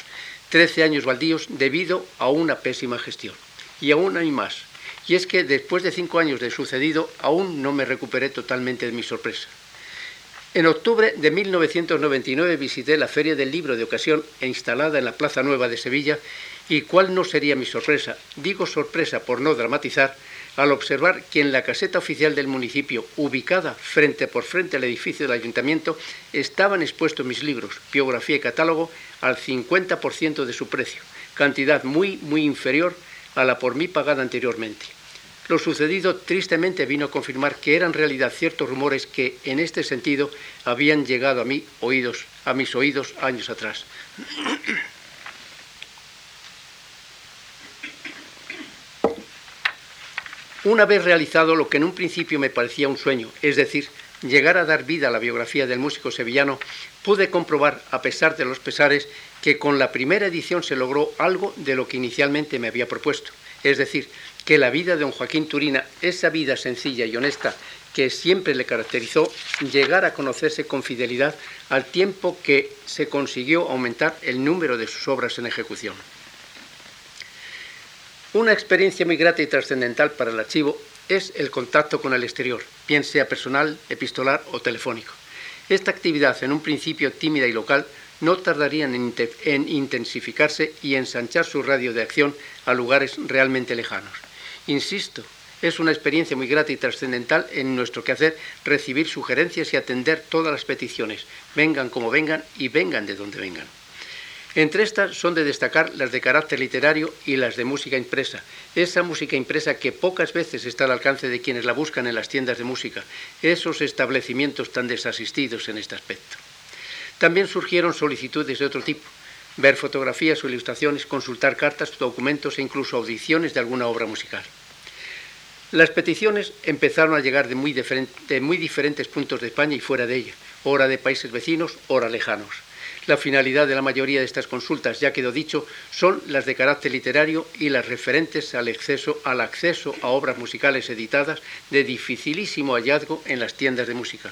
B: 13 años baldíos debido a una pésima gestión. Y aún hay más. Y es que después de cinco años de sucedido, aún no me recuperé totalmente de mi sorpresa. En octubre de 1999 visité la Feria del Libro de ocasión instalada en la Plaza Nueva de Sevilla y cuál no sería mi sorpresa, digo sorpresa por no dramatizar, al observar que en la caseta oficial del municipio, ubicada frente por frente al edificio del ayuntamiento, estaban expuestos mis libros, biografía y catálogo, al 50% de su precio, cantidad muy, muy inferior a la por mí pagada anteriormente. Lo sucedido tristemente vino a confirmar que eran realidad ciertos rumores que, en este sentido, habían llegado a, mí, oídos, a mis oídos años atrás. Una vez realizado lo que en un principio me parecía un sueño, es decir, llegar a dar vida a la biografía del músico sevillano, pude comprobar, a pesar de los pesares, que con la primera edición se logró algo de lo que inicialmente me había propuesto, es decir, que la vida de don Joaquín Turina, esa vida sencilla y honesta que siempre le caracterizó, llegara a conocerse con fidelidad al tiempo que se consiguió aumentar el número de sus obras en ejecución. Una experiencia muy grata y trascendental para el archivo es el contacto con el exterior, bien sea personal, epistolar o telefónico. Esta actividad, en un principio tímida y local, no tardaría en, en, intensificarse y ensanchar su radio de acción a lugares realmente lejanos. Insisto, es una experiencia muy grata y trascendental en nuestro quehacer recibir sugerencias y atender todas las peticiones, vengan como vengan y vengan de donde vengan. Entre estas son de destacar las de carácter literario y las de música impresa. Esa música impresa que pocas veces está al alcance de quienes la buscan en las tiendas de música, esos establecimientos tan desasistidos en este aspecto. También surgieron solicitudes de otro tipo, ver fotografías o ilustraciones, consultar cartas, documentos e incluso audiciones de alguna obra musical. Las peticiones empezaron a llegar de muy, de muy diferentes puntos de España y fuera de ella, ora de países vecinos, ora lejanos. La finalidad de la mayoría de estas consultas, ya quedó dicho, son las de carácter literario y las referentes al acceso, al acceso a obras musicales editadas de dificilísimo hallazgo en las tiendas de música.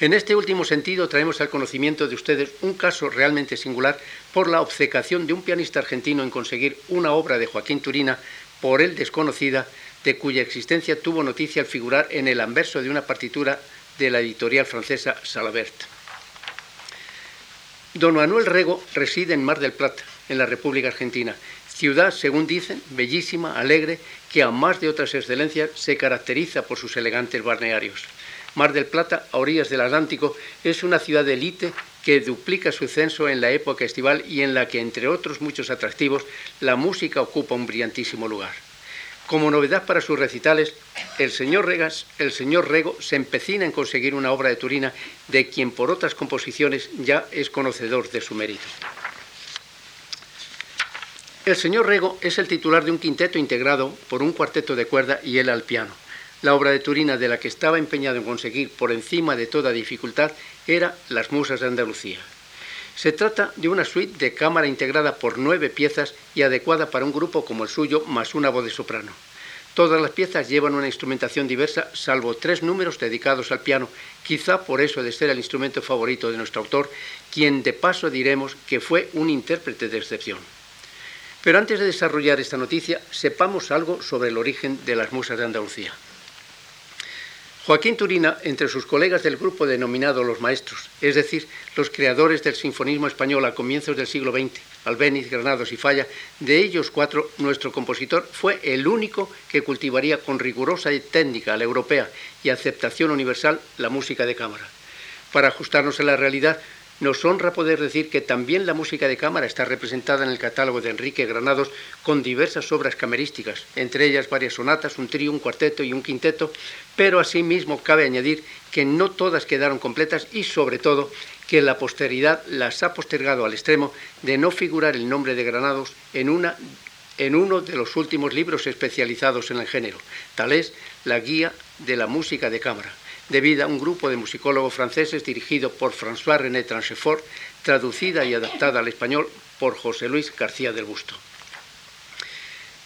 B: En este último sentido, traemos al conocimiento de ustedes un caso realmente singular por la obcecación de un pianista argentino en conseguir una obra de Joaquín Turina, por él desconocida, de cuya existencia tuvo noticia al figurar en el anverso de una partitura de la editorial francesa Salabert. Don Manuel Rego reside en Mar del Plata, en la República Argentina, ciudad, según dicen, bellísima, alegre, que a más de otras excelencias se caracteriza por sus elegantes balnearios. Mar del Plata, a orillas del Atlántico, es una ciudad de élite que duplica su censo en la época estival y en la que, entre otros muchos atractivos, la música ocupa un brillantísimo lugar. Como novedad para sus recitales, el señor, Regas, el señor Rego se empecina en conseguir una obra de Turina de quien por otras composiciones ya es conocedor de su mérito. El señor Rego es el titular de un quinteto integrado por un cuarteto de cuerda y él al piano. La obra de Turina de la que estaba empeñado en conseguir por encima de toda dificultad era Las Musas de Andalucía. Se trata de una suite de cámara integrada por nueve piezas y adecuada para un grupo como el suyo, más una voz de soprano. Todas las piezas llevan una instrumentación diversa, salvo tres números dedicados al piano, quizá por eso de ser el instrumento favorito de nuestro autor, quien de paso diremos que fue un intérprete de excepción. Pero antes de desarrollar esta noticia, sepamos algo sobre el origen de las musas de Andalucía. Joaquín Turina, entre sus colegas del grupo denominado Los Maestros, es decir, los creadores del sinfonismo español a comienzos del siglo XX, Albéniz, Granados y Falla, de ellos cuatro, nuestro compositor fue el único que cultivaría con rigurosa técnica a la europea y aceptación universal la música de cámara. Para ajustarnos a la realidad, nos honra poder decir que también la música de cámara está representada en el catálogo de Enrique Granados con diversas obras camerísticas, entre ellas varias sonatas, un trío, un cuarteto y un quinteto, pero asimismo cabe añadir que no todas quedaron completas y sobre todo que la posteridad las ha postergado al extremo de no figurar el nombre de Granados en, una, en uno de los últimos libros especializados en el género, tal es la Guía de la Música de Cámara debido a un grupo de musicólogos franceses dirigido por François René Tranchefort, traducida y adaptada al español por José Luis García del Busto.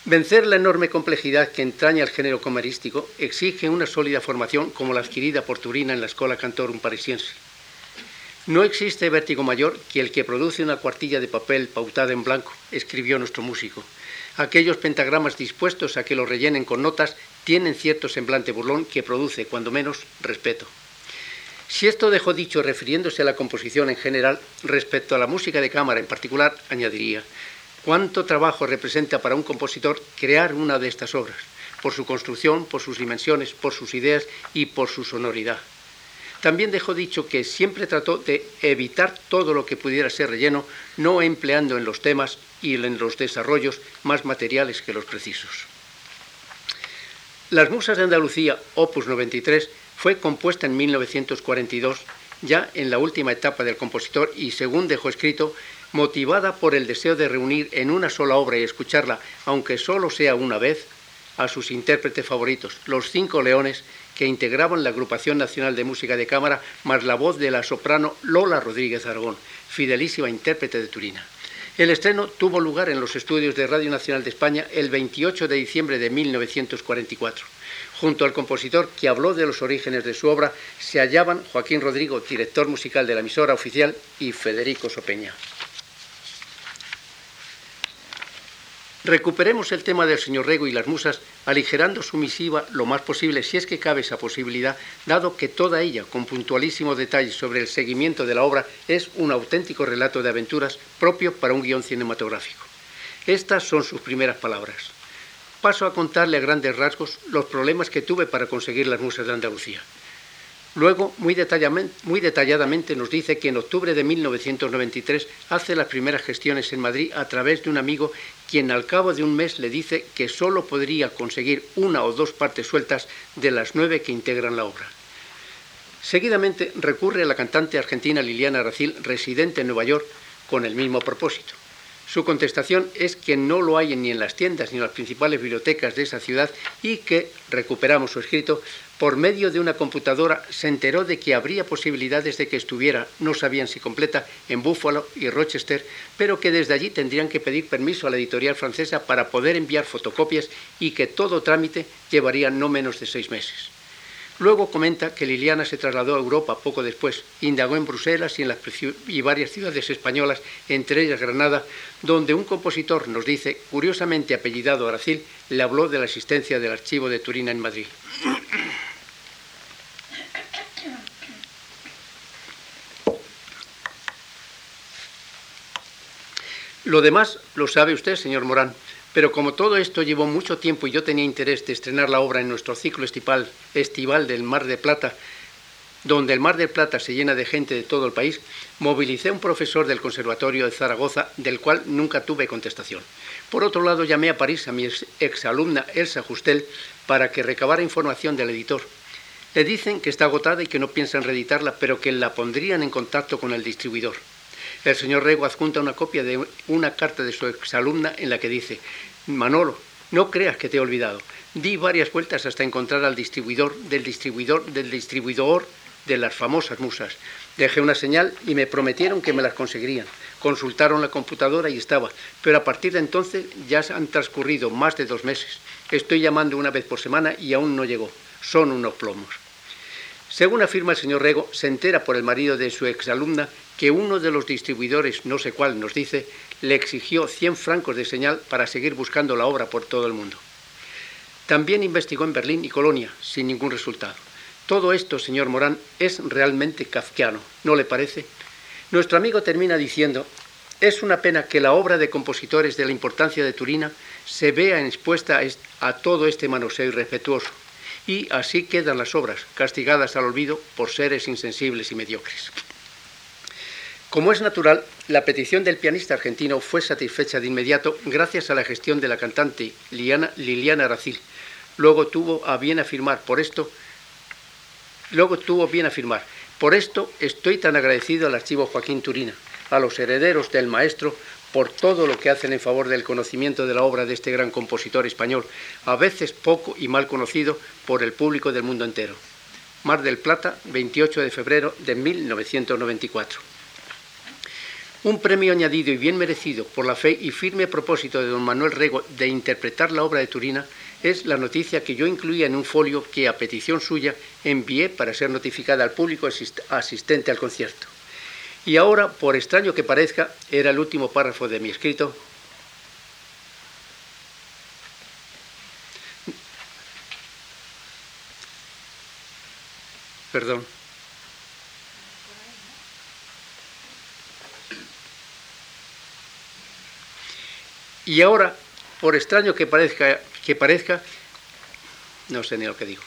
B: Vencer la enorme complejidad que entraña el género comerístico exige una sólida formación como la adquirida por Turina en la Escuela Cantorum Parisiense. No existe vértigo mayor que el que produce una cuartilla de papel pautada en blanco, escribió nuestro músico. Aquellos pentagramas dispuestos a que los rellenen con notas tienen cierto semblante burlón que produce, cuando menos, respeto. Si esto dejó dicho refiriéndose a la composición en general, respecto a la música de cámara en particular, añadiría, ¿cuánto trabajo representa para un compositor crear una de estas obras? Por su construcción, por sus dimensiones, por sus ideas y por su sonoridad. También dejó dicho que siempre trató de evitar todo lo que pudiera ser relleno, no empleando en los temas y en los desarrollos más materiales que los precisos. Las Musas de Andalucía, opus 93, fue compuesta en 1942, ya en la última etapa del compositor y, según dejó escrito, motivada por el deseo de reunir en una sola obra y escucharla, aunque solo sea una vez, a sus intérpretes favoritos, los cinco leones que integraban la Agrupación Nacional de Música de Cámara, más la voz de la soprano Lola Rodríguez Aragón, fidelísima intérprete de Turina. El estreno tuvo lugar en los estudios de Radio Nacional de España el 28 de diciembre de 1944. Junto al compositor que habló de los orígenes de su obra se hallaban Joaquín Rodrigo, director musical de la emisora oficial, y Federico Sopeña. Recuperemos el tema del señor Rego y las musas, aligerando su misiva lo más posible, si es que cabe esa posibilidad, dado que toda ella, con puntualísimo detalle sobre el seguimiento de la obra, es un auténtico relato de aventuras propio para un guion cinematográfico. Estas son sus primeras palabras. Paso a contarle a grandes rasgos los problemas que tuve para conseguir las musas de Andalucía. Luego, muy detalladamente, nos dice que en octubre de 1993 hace las primeras gestiones en Madrid a través de un amigo quien al cabo de un mes le dice que solo podría conseguir una o dos partes sueltas de las nueve que integran la obra. Seguidamente recurre a la cantante argentina Liliana Racil, residente en Nueva York, con el mismo propósito. Su contestación es que no lo hay ni en las tiendas ni en las principales bibliotecas de esa ciudad y que, recuperamos su escrito, por medio de una computadora se enteró de que habría posibilidades de que estuviera, no sabían si completa, en Buffalo y Rochester, pero que desde allí tendrían que pedir permiso a la editorial francesa para poder enviar fotocopias y que todo trámite llevaría no menos de seis meses. Luego comenta que Liliana se trasladó a Europa poco después, indagó en Bruselas y en varias ciudades españolas, entre ellas Granada, donde un compositor, nos dice, curiosamente apellidado Aracil, le habló de la existencia del archivo de Turina en Madrid. Lo demás lo sabe usted, señor Morán. Pero como todo esto llevó mucho tiempo y yo tenía interés de estrenar la obra en nuestro ciclo estival, del Mar de Plata, donde el Mar de Plata se llena de gente de todo el país, movilicé a un profesor del Conservatorio de Zaragoza, del cual nunca tuve contestación. Por otro lado, llamé a París a mi exalumna Elsa Justel para que recabara información del editor. Le dicen que está agotada y que no piensan reeditarla, pero que la pondrían en contacto con el distribuidor. El señor Rego adjunta una copia de una carta de su exalumna en la que dice, Manolo, no creas que te he olvidado. Di varias vueltas hasta encontrar al distribuidor del distribuidor del distribuidor de las famosas musas. Dejé una señal y me prometieron que me las conseguirían. Consultaron la computadora y estaba, pero a partir de entonces ya han transcurrido más de dos meses. Estoy llamando una vez por semana y aún no llegó. Son unos plomos. Según afirma el señor Rego, se entera por el marido de su exalumna que uno de los distribuidores, no sé cuál, nos dice, le exigió 100 francos de señal para seguir buscando la obra por todo el mundo. También investigó en Berlín y Colonia, sin ningún resultado. Todo esto, señor Morán, es realmente kafkiano, ¿no le parece? Nuestro amigo termina diciendo, es una pena que la obra de compositores de la importancia de Turina se vea expuesta a todo este manoseo irrespetuoso, y así quedan las obras, castigadas al olvido por seres insensibles y mediocres. Como es natural, la petición del pianista argentino fue satisfecha de inmediato gracias a la gestión de la cantante Liliana Aracil. Luego tuvo a bien afirmar por esto, luego tuvo bien afirmar, por esto estoy tan agradecido al archivo Joaquín Turina, a los herederos del maestro por todo lo que hacen en favor del conocimiento de la obra de este gran compositor español, a veces poco y mal conocido por el público del mundo entero. Mar del Plata, 28 de febrero de 1994. Un premio añadido y bien merecido por la fe y firme propósito de don Manuel Rego de interpretar la obra de Turina es la noticia que yo incluía en un folio que, a petición suya, envié para ser notificada al público asistente al concierto. Y ahora, por extraño que parezca, era el último párrafo de mi escrito. Perdón. Y ahora, por extraño que parezca, que parezca, no sé ni lo que digo.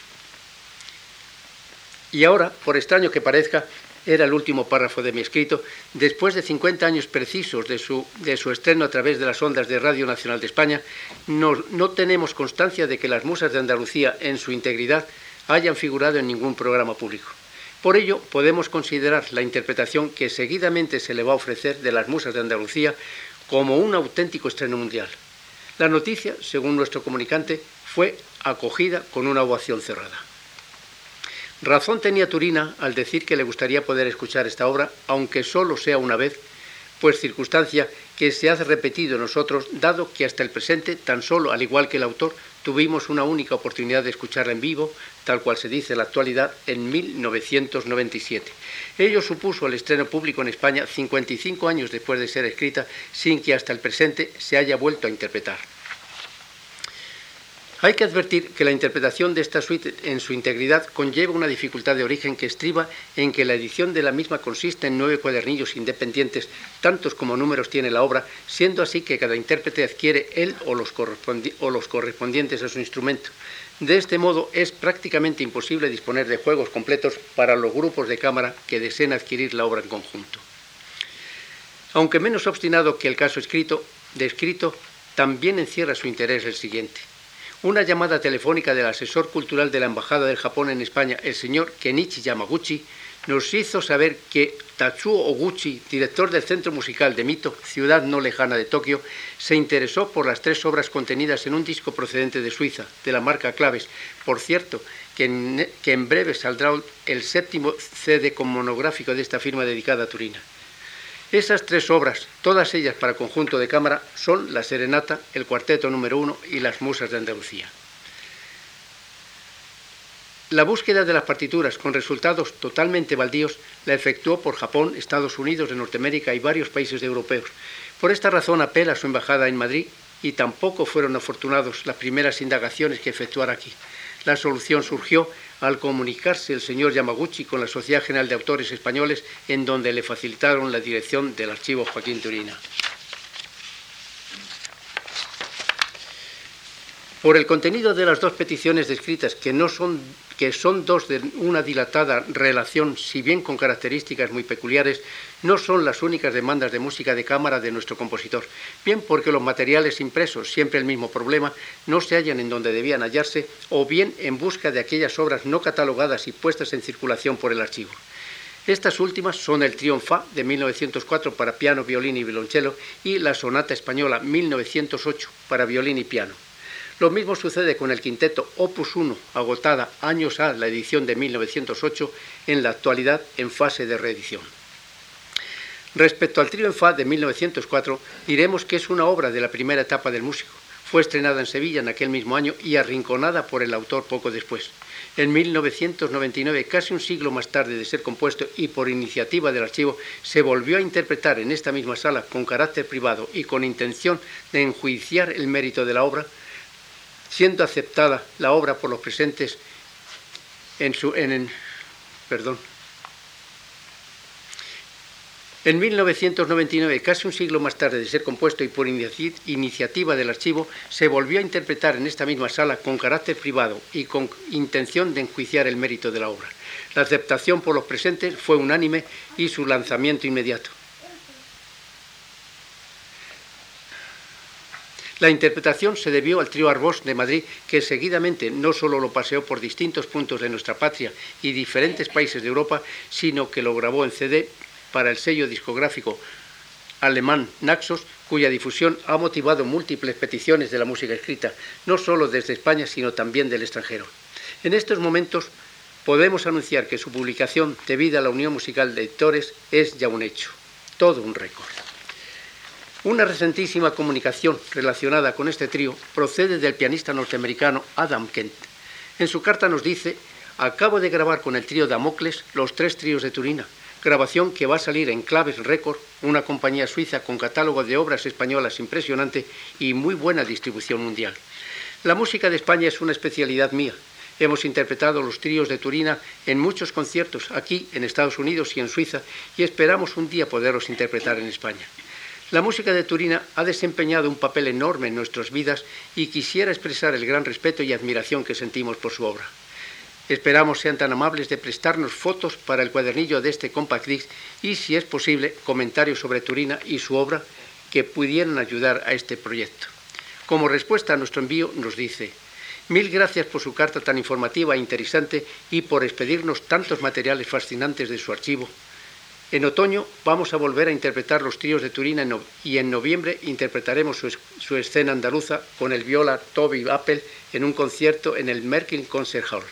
B: Y ahora, por extraño que parezca, era el último párrafo de mi escrito, después de 50 años precisos de su, de su estreno a través de las ondas de Radio Nacional de España, no, no tenemos constancia de que las musas de Andalucía en su integridad hayan figurado en ningún programa público. Por ello, podemos considerar la interpretación que seguidamente se le va a ofrecer de las musas de Andalucía como un auténtico estreno mundial. La noticia, según nuestro comunicante, fue acogida con una ovación cerrada. Razón tenía Turina al decir que le gustaría poder escuchar esta obra, aunque solo sea una vez, pues circunstancia que se ha repetido nosotros, dado que hasta el presente, tan solo, al igual que el autor, tuvimos una única oportunidad de escucharla en vivo, tal cual se dice en la actualidad, en 1997. Ello supuso el estreno público en España 55 años después de ser escrita, sin que hasta el presente se haya vuelto a interpretar. Hay que advertir que la interpretación de esta suite en su integridad conlleva una dificultad de origen que estriba en que la edición de la misma consiste en nueve cuadernillos independientes, tantos como números tiene la obra, siendo así que cada intérprete adquiere él o los, correspondientes a su instrumento. De este modo es prácticamente imposible disponer de juegos completos para los grupos de cámara que deseen adquirir la obra en conjunto. Aunque menos obstinado que el caso escrito, descrito, también encierra su interés el siguiente. Una llamada telefónica del asesor cultural de la Embajada del Japón en España, el señor Kenichi Yamaguchi, nos hizo saber que Tatsuo Oguchi, director del Centro Musical de Mito, ciudad no lejana de Tokio, se interesó por las tres obras contenidas en un disco procedente de Suiza, de la marca Claves. Por cierto, que en, breve saldrá el séptimo CD con monográfico de esta firma dedicada a Turina. Esas tres obras, todas ellas para conjunto de cámara, son La Serenata, el Cuarteto número uno y Las Musas de Andalucía. La búsqueda de las partituras con resultados totalmente baldíos la efectuó por Japón, Estados Unidos de Norteamérica y varios países europeos. Por esta razón apela a su embajada en Madrid y tampoco fueron afortunados las primeras indagaciones que efectuara aquí. La solución surgió al comunicarse el señor Yamaguchi con la Sociedad General de Autores Españoles, en donde le facilitaron la dirección del archivo Joaquín Turina. Por el contenido de las dos peticiones descritas, que, no son, que son dos de una dilatada relación, si bien con características muy peculiares, no son las únicas demandas de música de cámara de nuestro compositor. Bien porque los materiales impresos, siempre el mismo problema, no se hallan en donde debían hallarse, o bien en busca de aquellas obras no catalogadas y puestas en circulación por el archivo. Estas últimas son el Triunfa de 1904 para piano, violín y violonchelo y la Sonata Española 1908 para violín y piano. Lo mismo sucede con el quinteto Opus 1, agotada años a la edición de 1908, en la actualidad en fase de reedición. Respecto al trío en Fa de 1904, diremos que es una obra de la primera etapa del músico. Fue estrenada en Sevilla en aquel mismo año y arrinconada por el autor poco después. En 1999, casi un siglo más tarde de ser compuesto y por iniciativa del archivo, se volvió a interpretar en esta misma sala con carácter privado y con intención de enjuiciar el mérito de la obra siendo aceptada la obra por los presentes en su en, perdón en 1999, casi un siglo más tarde de ser compuesto y por iniciativa del archivo, se volvió a interpretar en esta misma sala con carácter privado y con intención de enjuiciar el mérito de la obra. La aceptación por los presentes fue unánime y su lanzamiento inmediato. La interpretación se debió al trío Arbós de Madrid, que seguidamente no solo lo paseó por distintos puntos de nuestra patria y diferentes países de Europa, sino que lo grabó en CD para el sello discográfico alemán Naxos, cuya difusión ha motivado múltiples peticiones de la música escrita, no solo desde España, sino también del extranjero. En estos momentos podemos anunciar que su publicación, debida a la Unión Musical de Editores, es ya un hecho, todo un récord. Una recentísima comunicación relacionada con este trío procede del pianista norteamericano Adam Kent. En su carta nos dice, acabo de grabar con el trío Damocles los tres tríos de Turina, grabación que va a salir en Claves Record, una compañía suiza con catálogo de obras españolas impresionante y muy buena distribución mundial. La música de España es una especialidad mía. Hemos interpretado los tríos de Turina en muchos conciertos aquí, en Estados Unidos y en Suiza, y esperamos un día poderlos interpretar en España. La música de Turina ha desempeñado un papel enorme en nuestras vidas y quisiera expresar el gran respeto y admiración que sentimos por su obra. Esperamos sean tan amables de prestarnos fotos para el cuadernillo de este Compact Disc y, si es posible, comentarios sobre Turina y su obra que pudieran ayudar a este proyecto. Como respuesta a nuestro envío nos dice, mil gracias por su carta tan informativa e interesante y por expedirnos tantos materiales fascinantes de su archivo en otoño vamos a volver a interpretar los tríos de Turina y en noviembre interpretaremos su, escena andaluza con el viola Toby Apple en un concierto en el Merkin Concert Hall.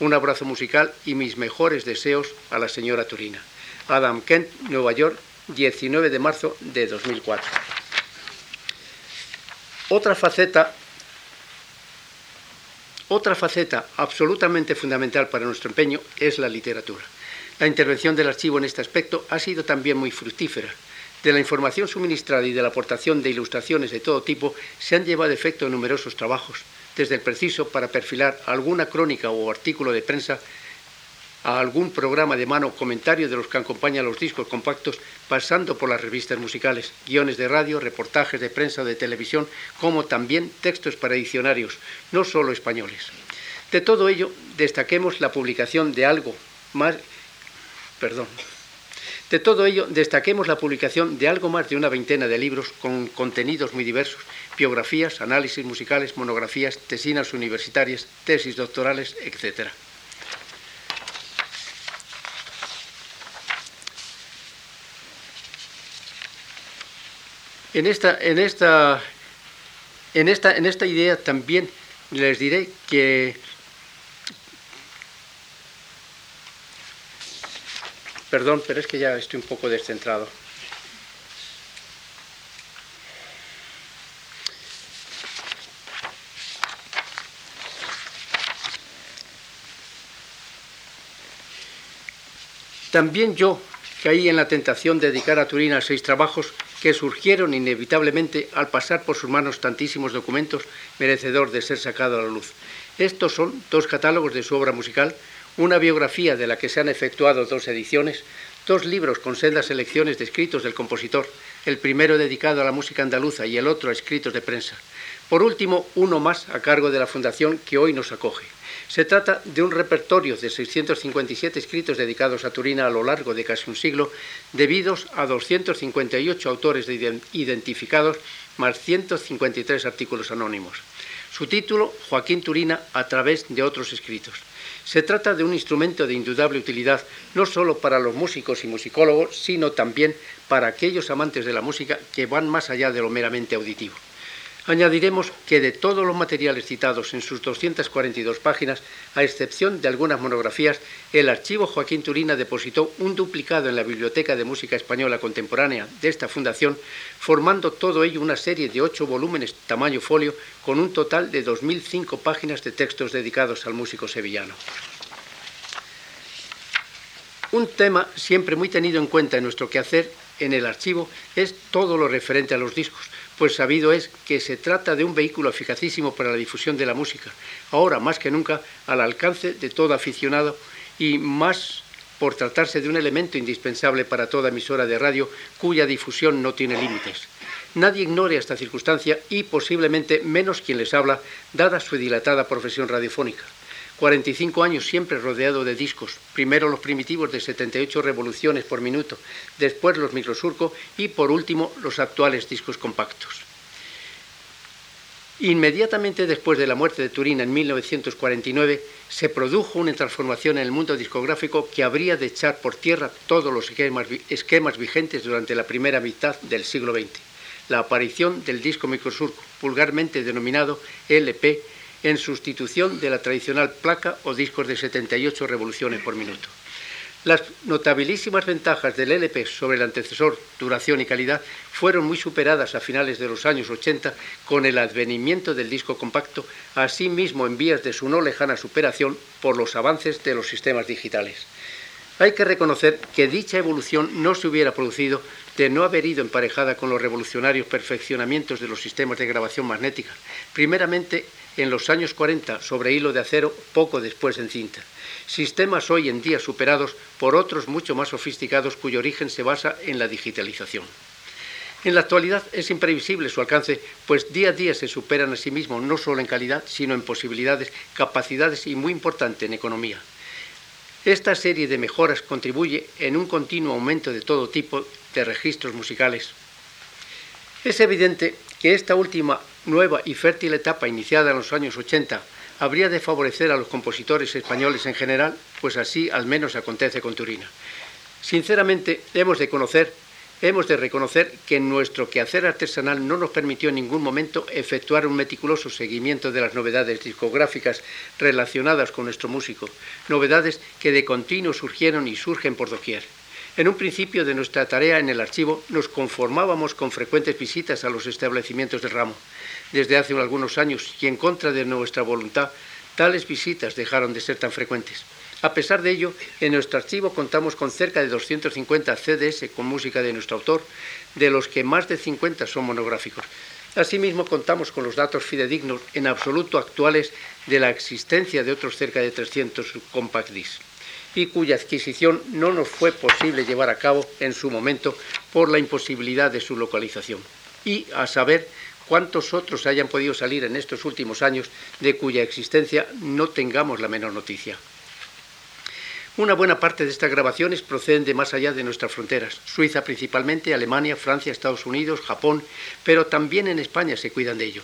B: Un abrazo musical y mis mejores deseos a la señora Turina. Adam Kent, Nueva York, 19 de marzo de 2004. Otra faceta otra faceta absolutamente fundamental para nuestro empeño es la literatura. La intervención del archivo en este aspecto ha sido también muy fructífera. De la información suministrada y de la aportación de ilustraciones de todo tipo se han llevado efecto numerosos trabajos, desde el preciso para perfilar alguna crónica o artículo de prensa a algún programa de mano, comentario de los que acompañan los discos compactos, pasando por las revistas musicales, guiones de radio, reportajes de prensa o de televisión, como también textos para diccionarios, no solo españoles. De todo ello, destaquemos la publicación de algo más Perdón. De todo ello, destaquemos la publicación de algo más de una veintena de libros con contenidos muy diversos, biografías, análisis musicales, monografías, tesinas universitarias, tesis doctorales, etc. En esta, en esta, en esta, en esta idea también les diré que Perdón, pero es que ya estoy un poco descentrado. También yo caí en la tentación de dedicar a Turina seis trabajos que surgieron inevitablemente al pasar por sus manos tantísimos documentos merecedor de ser sacado a la luz. Estos son dos catálogos de su obra musical, una biografía de la que se han efectuado dos ediciones, dos libros con sendas selecciones de escritos del compositor, el primero dedicado a la música andaluza y el otro a escritos de prensa. Por último, uno más a cargo de la fundación que hoy nos acoge. Se trata de un repertorio de 657 escritos dedicados a Turina a lo largo de casi un siglo, debidos a 258 autores identificados, más 153 artículos anónimos. Su título, Joaquín Turina, a través de otros escritos. Se trata de un instrumento de indudable utilidad no solo para los músicos y musicólogos, sino también para aquellos amantes de la música que van más allá de lo meramente auditivo. Añadiremos que de todos los materiales citados en sus 242 páginas, a excepción de algunas monografías, el archivo Joaquín Turina depositó un duplicado en la Biblioteca de Música Española Contemporánea de esta fundación, formando todo ello una serie de ocho volúmenes tamaño folio con un total de 2.005 páginas de textos dedicados al músico sevillano. Un tema siempre muy tenido en cuenta en nuestro quehacer en el archivo es todo lo referente a los discos, pues sabido es que se trata de un vehículo eficacísimo para la difusión de la música, ahora más que nunca al alcance de todo aficionado y más por tratarse de un elemento indispensable para toda emisora de radio cuya difusión no tiene límites. Nadie ignore esta circunstancia y posiblemente menos quien les habla, dada su dilatada profesión radiofónica. 45 años siempre rodeado de discos, primero los primitivos de 78 revoluciones por minuto, después los microsurco y por último los actuales discos compactos. Inmediatamente después de la muerte de Turín en 1949, se produjo una transformación en el mundo discográfico que habría de echar por tierra todos los esquemas, vigentes durante la primera mitad del siglo XX. La aparición del disco microsurco, vulgarmente denominado LP, en sustitución de la tradicional placa o discos de 78 revoluciones por minuto. Las notabilísimas ventajas del LP sobre el antecesor, duración y calidad, fueron muy superadas a finales de los años 80 con el advenimiento del disco compacto, asimismo en vías de su no lejana superación por los avances de los sistemas digitales. Hay que reconocer que dicha evolución no se hubiera producido de no haber ido emparejada con los revolucionarios perfeccionamientos de los sistemas de grabación magnética, primeramente en los años 40 sobre hilo de acero, poco después en cinta sistemas hoy en día superados por otros mucho más sofisticados cuyo origen se basa en la digitalización. En la actualidad es imprevisible su alcance, pues día a día se superan a sí mismos no solo en calidad, sino en posibilidades, capacidades y muy importante en economía. Esta serie de mejoras contribuye en un continuo aumento de todo tipo de registros musicales. Es evidente que esta última nueva y fértil etapa iniciada en los años 80 habría de favorecer a los compositores españoles en general, pues así al menos acontece con Turina. Sinceramente, hemos de conocer, hemos de reconocer que nuestro quehacer artesanal no nos permitió en ningún momento efectuar un meticuloso seguimiento de las novedades discográficas relacionadas con nuestro músico, novedades que de continuo surgieron y surgen por doquier. En un principio de nuestra tarea en el archivo nos conformábamos con frecuentes visitas a los establecimientos del ramo desde hace algunos años y en contra de nuestra voluntad, tales visitas dejaron de ser tan frecuentes. A pesar de ello, en nuestro archivo contamos con cerca de 250 CDs con música de nuestro autor, de los que más de 50 son monográficos. Asimismo, contamos con los datos fidedignos en absoluto actuales de la existencia de otros cerca de 300 compact discs y cuya adquisición no nos fue posible llevar a cabo en su momento por la imposibilidad de su localización. Y a saber cuántos otros hayan podido salir en estos últimos años de cuya existencia no tengamos la menor noticia. Una buena parte de estas grabaciones proceden de más allá de nuestras fronteras, Suiza principalmente, Alemania, Francia, Estados Unidos, Japón, pero también en España se cuidan de ello.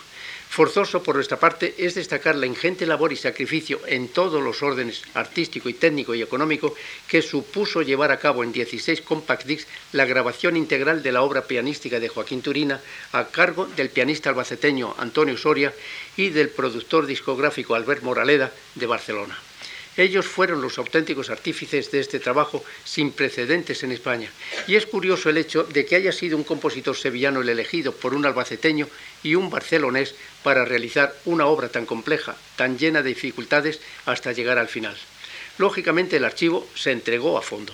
B: Forzoso por nuestra parte es destacar la ingente labor y sacrificio en todos los órdenes artístico y técnico y económico que supuso llevar a cabo en 16 compact discs la grabación integral de la obra pianística de Joaquín Turina a cargo del pianista albaceteño Antonio Soria y del productor discográfico Albert Moraleda de Barcelona. Ellos fueron los auténticos artífices de este trabajo sin precedentes en España. Y es curioso el hecho de que haya sido un compositor sevillano el elegido por un albaceteño y un barcelonés para realizar una obra tan compleja, tan llena de dificultades hasta llegar al final. Lógicamente el archivo se entregó a fondo.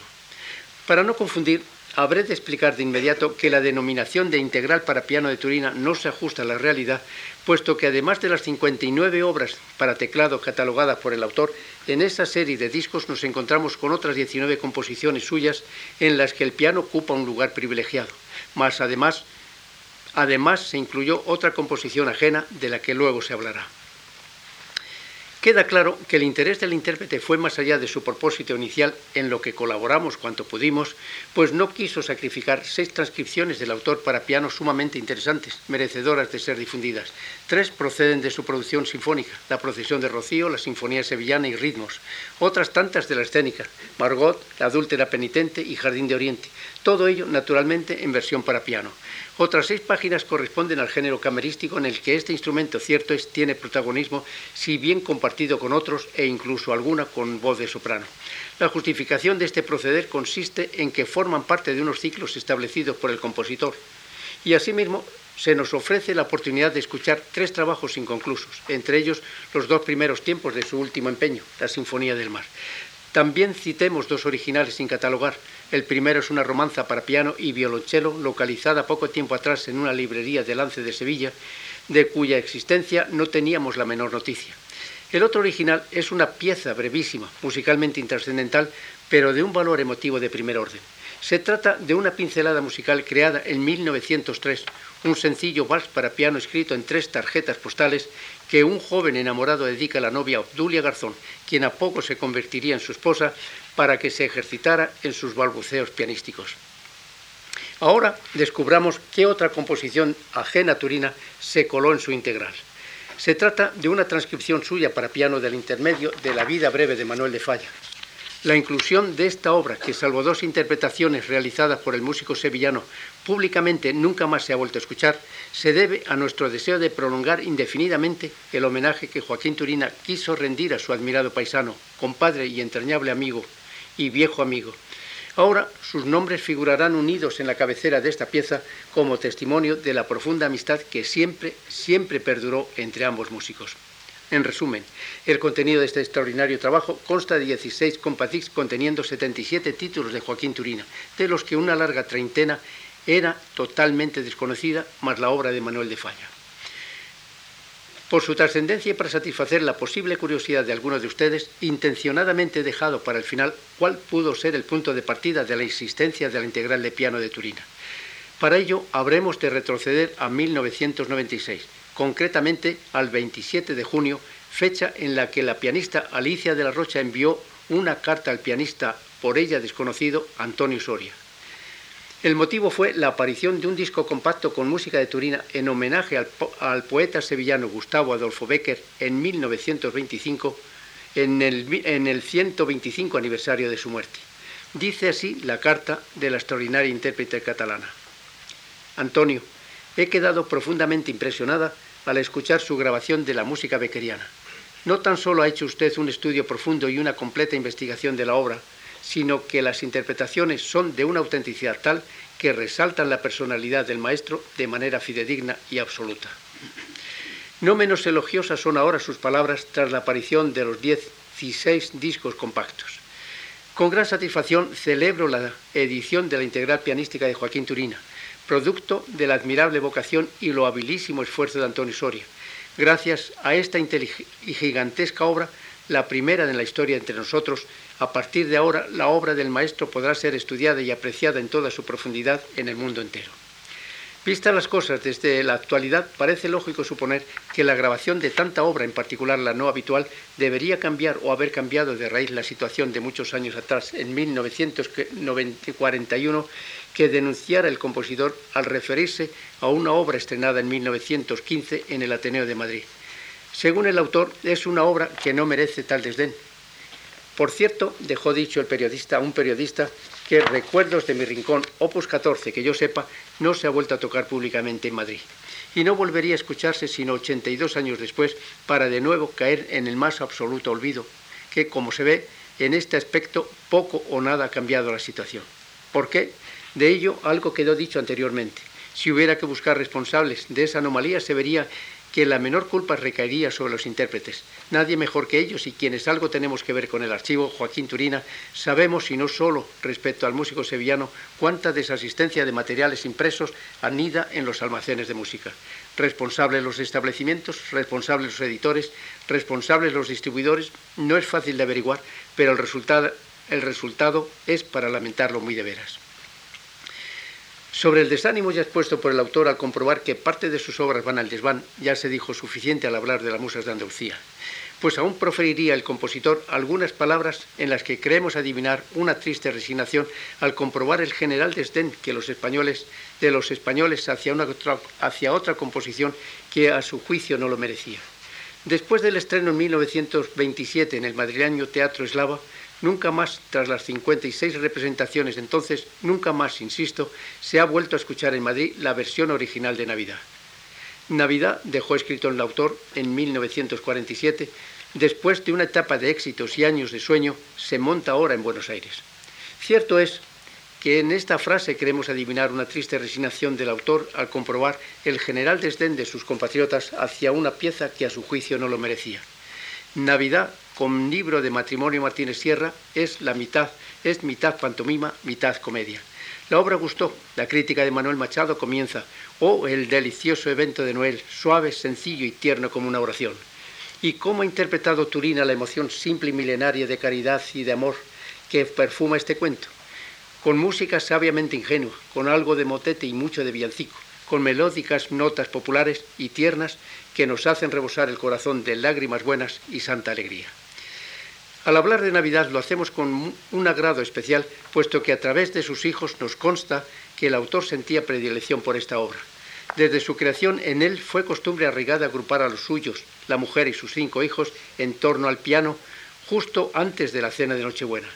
B: Para no confundir, habré de explicar de inmediato que la denominación de integral para piano de Turina no se ajusta a la realidad, puesto que además de las 59 obras para teclado catalogadas por el autor, en esa serie de discos nos encontramos con otras 19 composiciones suyas en las que el piano ocupa un lugar privilegiado. Más además, además se incluyó otra composición ajena de la que luego se hablará. Queda claro que el interés del intérprete fue más allá de su propósito inicial, en lo que colaboramos cuanto pudimos, pues no quiso sacrificar seis transcripciones del autor para piano sumamente interesantes, merecedoras de ser difundidas. Tres proceden de su producción sinfónica, La procesión de Rocío, la Sinfonía Sevillana y Ritmos. Otras tantas de la escénica, Margot, La adúltera penitente y Jardín de Oriente. Todo ello, naturalmente, en versión para piano. Otras seis páginas corresponden al género camerístico en el que este instrumento, cierto es, tiene protagonismo, si bien compartido con otros e incluso alguna con voz de soprano. La justificación de este proceder consiste en que forman parte de unos ciclos establecidos por el compositor. Y asimismo se nos ofrece la oportunidad de escuchar tres trabajos inconclusos, entre ellos los dos primeros tiempos de su último empeño, la Sinfonía del Mar. También citemos dos originales sin catalogar. El primero es una romanza para piano y violonchelo localizada poco tiempo atrás en una librería de Lance de Sevilla, de cuya existencia no teníamos la menor noticia. El otro original es una pieza brevísima, musicalmente intrascendental, pero de un valor emotivo de primer orden. Se trata de una pincelada musical creada en 1903, un sencillo vals para piano escrito en tres tarjetas postales que un joven enamorado dedica a la novia Obdulia Garzón, quien a poco se convertiría en su esposa, para que se ejercitara en sus balbuceos pianísticos. Ahora descubramos qué otra composición ajena a Turina se coló en su integral. Se trata de una transcripción suya para piano del intermedio de la vida breve de Manuel de Falla. La inclusión de esta obra, que salvo dos interpretaciones realizadas por el músico sevillano, públicamente nunca más se ha vuelto a escuchar, se debe a nuestro deseo de prolongar indefinidamente el homenaje que Joaquín Turina quiso rendir a su admirado paisano, compadre y entrañable amigo y viejo amigo. Ahora sus nombres figurarán unidos en la cabecera de esta pieza como testimonio de la profunda amistad que siempre, siempre perduró entre ambos músicos. En resumen, el contenido de este extraordinario trabajo consta de 16 compatix conteniendo 77 títulos de Joaquín Turina, de los que una larga treintena era totalmente desconocida, más la obra de Manuel de Falla. Por su trascendencia y para satisfacer la posible curiosidad de algunos de ustedes, intencionadamente he dejado para el final cuál pudo ser el punto de partida de la existencia de la integral de piano de Turina. Para ello habremos de retroceder a 1996 concretamente al 27 de junio, fecha en la que la pianista Alicia de la Rocha envió una carta al pianista por ella desconocido Antonio Soria. El motivo fue la aparición de un disco compacto con música de Turina en homenaje al, poeta sevillano Gustavo Adolfo Becker en 1925, en el, en el 125 aniversario de su muerte. Dice así la carta de la extraordinaria intérprete catalana. Antonio, he quedado profundamente impresionada al escuchar su grabación de la música beckeriana. No tan solo ha hecho usted un estudio profundo y una completa investigación de la obra, sino que las interpretaciones son de una autenticidad tal que resaltan la personalidad del maestro de manera fidedigna y absoluta. No menos elogiosas son ahora sus palabras tras la aparición de los 16 discos compactos. Con gran satisfacción celebro la edición de la integral pianística de Joaquín Turina, producto de la admirable vocación y lo habilísimo esfuerzo de Antonio Soria. Gracias a esta y gigantesca obra, la primera en la historia entre nosotros, a partir de ahora la obra del maestro podrá ser estudiada y apreciada en toda su profundidad en el mundo entero. Vistas las cosas desde la actualidad, parece lógico suponer que la grabación de tanta obra, en particular la no habitual, debería cambiar o haber cambiado de raíz la situación de muchos años atrás, en 1941, que denunciara el compositor al referirse a una obra estrenada en 1915 en el Ateneo de Madrid. Según el autor, es una obra que no merece tal desdén. Por cierto, dejó dicho el periodista un periodista que Recuerdos de mi Rincón, opus 14, que yo sepa, no se ha vuelto a tocar públicamente en Madrid. Y no volvería a escucharse sino 82 años después para de nuevo caer en el más absoluto olvido, que, como se ve, en este aspecto poco o nada ha cambiado la situación. ¿Por qué? De ello algo quedó dicho anteriormente. Si hubiera que buscar responsables de esa anomalía, se vería que la menor culpa recaería sobre los intérpretes. Nadie mejor que ellos y quienes algo tenemos que ver con el archivo, Joaquín Turina, sabemos, y no solo respecto al músico sevillano, cuánta desasistencia de materiales impresos anida en los almacenes de música. Responsables los establecimientos, responsables los editores, responsables los distribuidores, no es fácil de averiguar, pero el resultado, el resultado es para lamentarlo muy de veras. Sobre el desánimo ya expuesto por el autor al comprobar que parte de sus obras van al desván, ya se dijo suficiente al hablar de las musas de Andalucía, pues aún proferiría el compositor algunas palabras en las que creemos adivinar una triste resignación al comprobar el general desdén que los españoles de los españoles hacia, una, hacia otra composición que a su juicio no lo merecía. Después del estreno en 1927 en el madrileño Teatro Eslava, Nunca más, tras las 56 representaciones entonces, nunca más, insisto, se ha vuelto a escuchar en Madrid la versión original de Navidad. Navidad, dejó escrito el autor en 1947, después de una etapa de éxitos y años de sueño, se monta ahora en Buenos Aires. Cierto es que en esta frase queremos adivinar una triste resignación del autor al comprobar el general desdén de sus compatriotas hacia una pieza que a su juicio no lo merecía. Navidad con libro de matrimonio Martínez Sierra es la mitad, es mitad pantomima, mitad comedia. La obra gustó, la crítica de Manuel Machado comienza, oh el delicioso evento de Noel, suave, sencillo y tierno como una oración. Y cómo ha interpretado Turina la emoción simple y milenaria de caridad y de amor que perfuma este cuento, con música sabiamente ingenua, con algo de motete y mucho de villancico, con melódicas notas populares y tiernas que nos hacen rebosar el corazón de lágrimas buenas y santa alegría. Al hablar de Navidad lo hacemos con un agrado especial, puesto que a través de sus hijos nos consta que el autor sentía predilección por esta obra. Desde su creación en él fue costumbre arraigada agrupar a los suyos, la mujer y sus cinco hijos, en torno al piano justo antes de la cena de Nochebuena,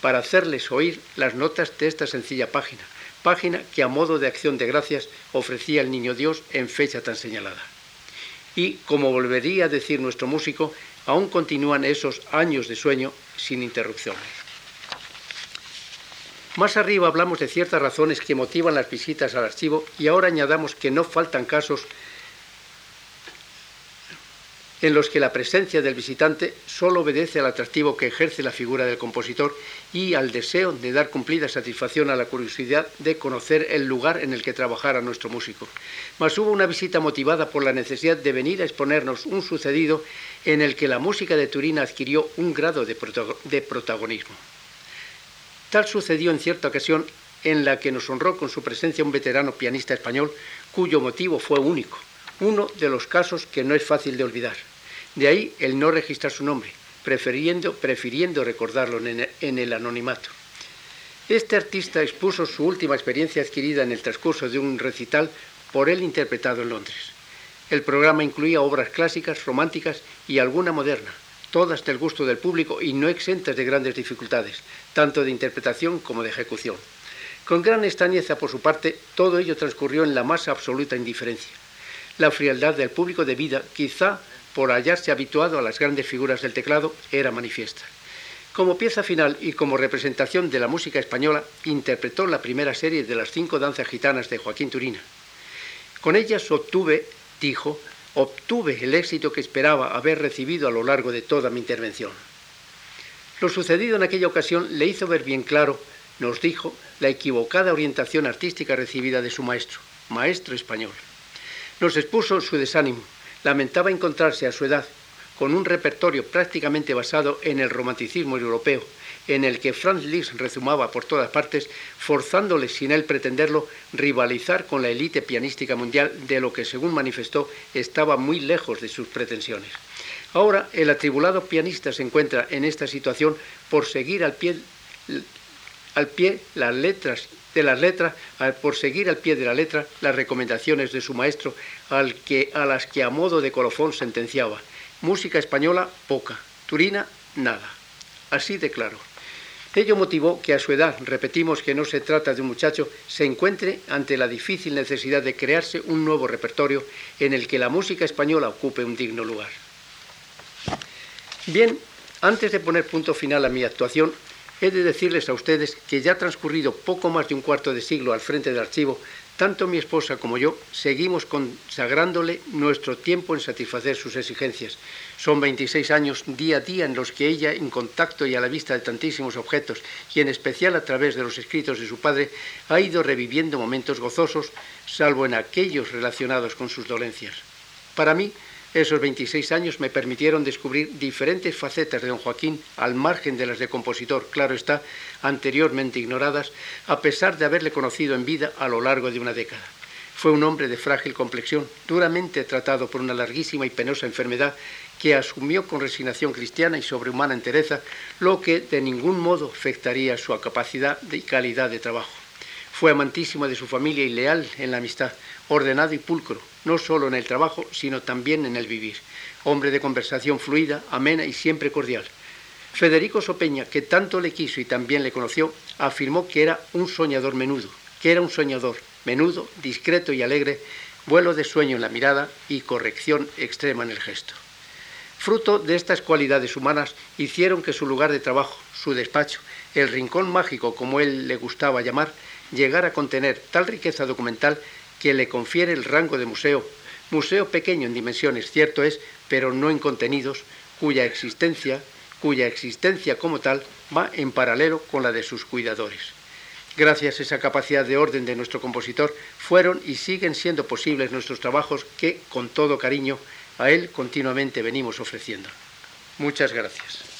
B: para hacerles oír las notas de esta sencilla página, página que a modo de acción de gracias ofrecía el Niño Dios en fecha tan señalada. Y, como volvería a decir nuestro músico, aún continúan esos años de sueño sin interrupciones. Más arriba hablamos de ciertas razones que motivan las visitas al archivo y ahora añadamos que no faltan casos en los que la presencia del visitante solo obedece al atractivo que ejerce la figura del compositor y al deseo de dar cumplida satisfacción a la curiosidad de conocer el lugar en el que trabajara nuestro músico. Mas hubo una visita motivada por la necesidad de venir a exponernos un sucedido en el que la música de Turín adquirió un grado de, protagonismo. Tal sucedió en cierta ocasión en la que nos honró con su presencia un veterano pianista español cuyo motivo fue único, uno de los casos que no es fácil de olvidar. De ahí el no registrar su nombre, prefiriendo, recordarlo en el anonimato. Este artista expuso su última experiencia adquirida en el transcurso de un recital por él interpretado en Londres. El programa incluía obras clásicas, románticas y alguna moderna, todas del gusto del público y no exentas de grandes dificultades, tanto de interpretación como de ejecución. Con gran extrañeza por su parte, todo ello transcurrió en la más absoluta indiferencia. La frialdad del público de vida quizá por hallarse habituado a las grandes figuras del teclado, era manifiesta. Como pieza final y como representación de la música española, interpretó la primera serie de las cinco danzas gitanas de Joaquín Turina. Con ellas obtuve, dijo, obtuve el éxito que esperaba haber recibido a lo largo de toda mi intervención. Lo sucedido en aquella ocasión le hizo ver bien claro, nos dijo, la equivocada orientación artística recibida de su maestro, maestro español. Nos expuso su desánimo, lamentaba encontrarse a su edad con un repertorio prácticamente basado en el romanticismo europeo, en el que Franz Liszt rezumaba por todas partes, forzándole, sin él pretenderlo, rivalizar con la élite pianística mundial, de lo que, según manifestó, estaba muy lejos de sus pretensiones. Ahora, el atribulado pianista se encuentra en esta situación por seguir al pie, al pie las letras de las letras, por seguir al pie de la letra las recomendaciones de su maestro, al que, a las que a modo de colofón sentenciaba. Música española, poca. Turina, nada. Así de claro. Ello motivó que a su edad, repetimos que no se trata de un muchacho, se encuentre ante la difícil necesidad de crearse un nuevo repertorio en el que la música española ocupe un digno lugar. Bien, antes de poner punto final a mi actuación, He de decirles a ustedes que ya transcurrido poco más de un cuarto de siglo al frente del archivo, tanto mi esposa como yo seguimos consagrándole nuestro tiempo en satisfacer sus exigencias. Son 26 años día a día en los que ella, en contacto y a la vista de tantísimos objetos, y en especial a través de los escritos de su padre, ha ido reviviendo momentos gozosos, salvo en aquellos relacionados con sus dolencias. Para mí, esos 26 años me permitieron descubrir diferentes facetas de don Joaquín al margen de las de compositor, claro está, anteriormente ignoradas, a pesar de haberle conocido en vida a lo largo de una década. Fue un hombre de frágil complexión, duramente tratado por una larguísima y penosa enfermedad que asumió con resignación cristiana y sobrehumana entereza, lo que de ningún modo afectaría su capacidad y calidad de trabajo. Fue amantísimo de su familia y leal en la amistad, ordenado y pulcro, no solo en el trabajo, sino también en el vivir. Hombre de conversación fluida, amena y siempre cordial. Federico Sopeña, que tanto le quiso y también le conoció, afirmó que era un soñador menudo, que era un soñador menudo, discreto y alegre, vuelo de sueño en la mirada y corrección extrema en el gesto. Fruto de estas cualidades humanas hicieron que su lugar de trabajo, su despacho, el rincón mágico como él le gustaba llamar, llegara a contener tal riqueza documental que le confiere el rango de museo, museo pequeño en dimensiones, cierto es, pero no en contenidos, cuya existencia, cuya existencia como tal va en paralelo con la de sus cuidadores. Gracias a esa capacidad de orden de nuestro compositor, fueron y siguen siendo posibles nuestros trabajos que, con todo cariño, a él continuamente venimos ofreciendo. Muchas gracias.